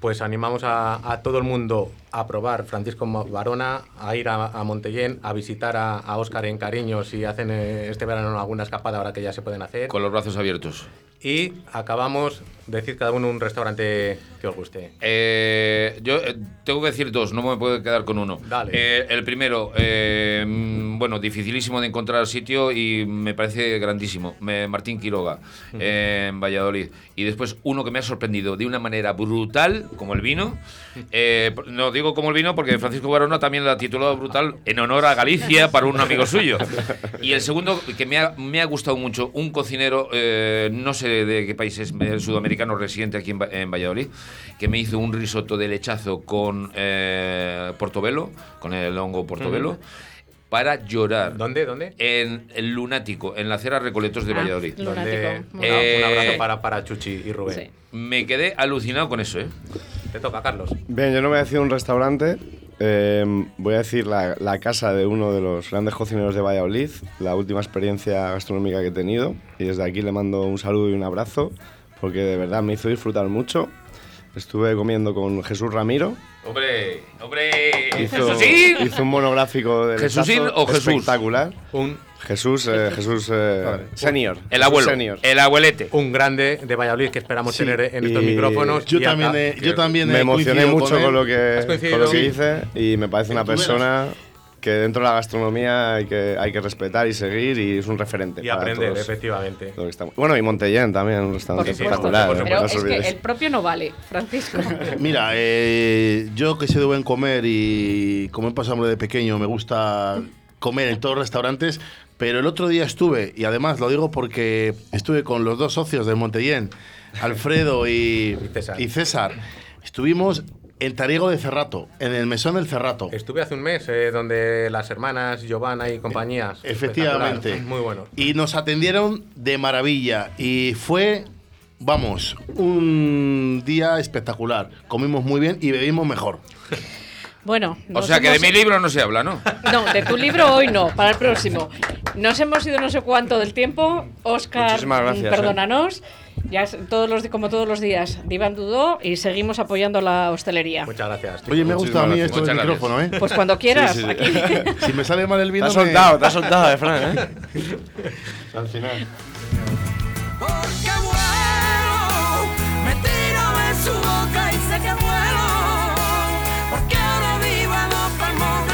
Pues animamos a, a todo el mundo a probar Francisco Barona, a ir a, a Montellén, a visitar a, a Óscar en Cariño si hacen eh, este verano alguna escapada ahora que ya se pueden hacer. Con los brazos abiertos. Y acabamos, decir cada uno un restaurante que os guste. Eh, yo eh, tengo que decir dos, no me puedo quedar con uno. Dale. Eh, el primero, bueno, dificilísimo de encontrar sitio y me parece grandísimo. Me- Martín Quiroga, eh, en Valladolid. Y después uno que me ha sorprendido de una manera brutal, como el vino. Eh, no digo como el vino porque Francisco Barona también lo ha titulado brutal en honor a Galicia para un amigo suyo. Y el segundo, que me ha, me ha gustado mucho, un cocinero, eh, no sé de qué país es, sudamericano residente aquí en, en Valladolid, que me hizo un risotto de lechazo con eh, portobelo, con el hongo portobelo, para llorar. ¿Dónde? ¿Dónde? En el Lunático, en la acera Recoletos de Ah, Valladolid. Lunático. Un abrazo Eh, para, para Chuchi y Rubén. Sí. Me quedé alucinado con eso, ¿eh? Te toca, Carlos. Bien, yo no voy a decir un restaurante, eh, voy a decir la, la casa de uno de los grandes cocineros de Valladolid, la última experiencia gastronómica que he tenido, y desde aquí le mando un saludo y un abrazo, porque de verdad me hizo disfrutar mucho. Estuve comiendo con Jesús Ramiro, Hombre, hombre. hizo, ¿Jesúsín? hizo un monográfico de ¿Jesúsín o Jesús? espectacular. Un, Jesús, eh, Jesús eh, senior. El Jesús abuelo. senior. El abuelete. un grande de Valladolid que esperamos Sí. tener en estos Y micrófonos. Yo también, acá- he- yo también me he emocioné mucho él. con, lo que, con lo que Sí. dice y me parece una persona que dentro de la gastronomía hay que, hay que respetar y seguir y es un referente. Y para aprender, todos efectivamente. los que estamos. Bueno, y Montellén también, un restaurante Por supuesto, espectacular. por ¿eh? Pero No os es que el propio no vale, Francisco. Mira, eh, yo que sé de buen comer y como he pasado hambre de pequeño, me gusta comer en todos los restaurantes, pero el otro día estuve, y además lo digo porque estuve con los dos socios de Montellén, Alfredo y, Y César. y César. Estuvimos en Tariego de Cerrato, en el mesón del Cerrato. Estuve hace un mes eh, donde las hermanas Giovanna y compañías. Efectivamente. Muy bueno. Y nos atendieron de maravilla. Y fue, vamos, un día espectacular. Comimos muy bien y bebimos mejor. Bueno, O sea que de mi libro no se habla, ¿no? No, de tu libro hoy no, para el próximo. Nos hemos ido no sé cuánto del tiempo. Oscar, mm, gracias, eh. perdónanos. Eh. Ya todos los, como todos los días, Diván Dudó y seguimos apoyando la hostelería. Muchas gracias. Tío. Oye, me gusta a mí esto del micrófono, ¿eh? Pues cuando quieras, sí, sí, aquí. si me sale mal el vídeo. Te has soltado, me... te has soltado, Efraín, ¿eh? Al final. Porque vuelo, me tiro de su boca y sé que vuelo. Porque ahora vivo en los palmones.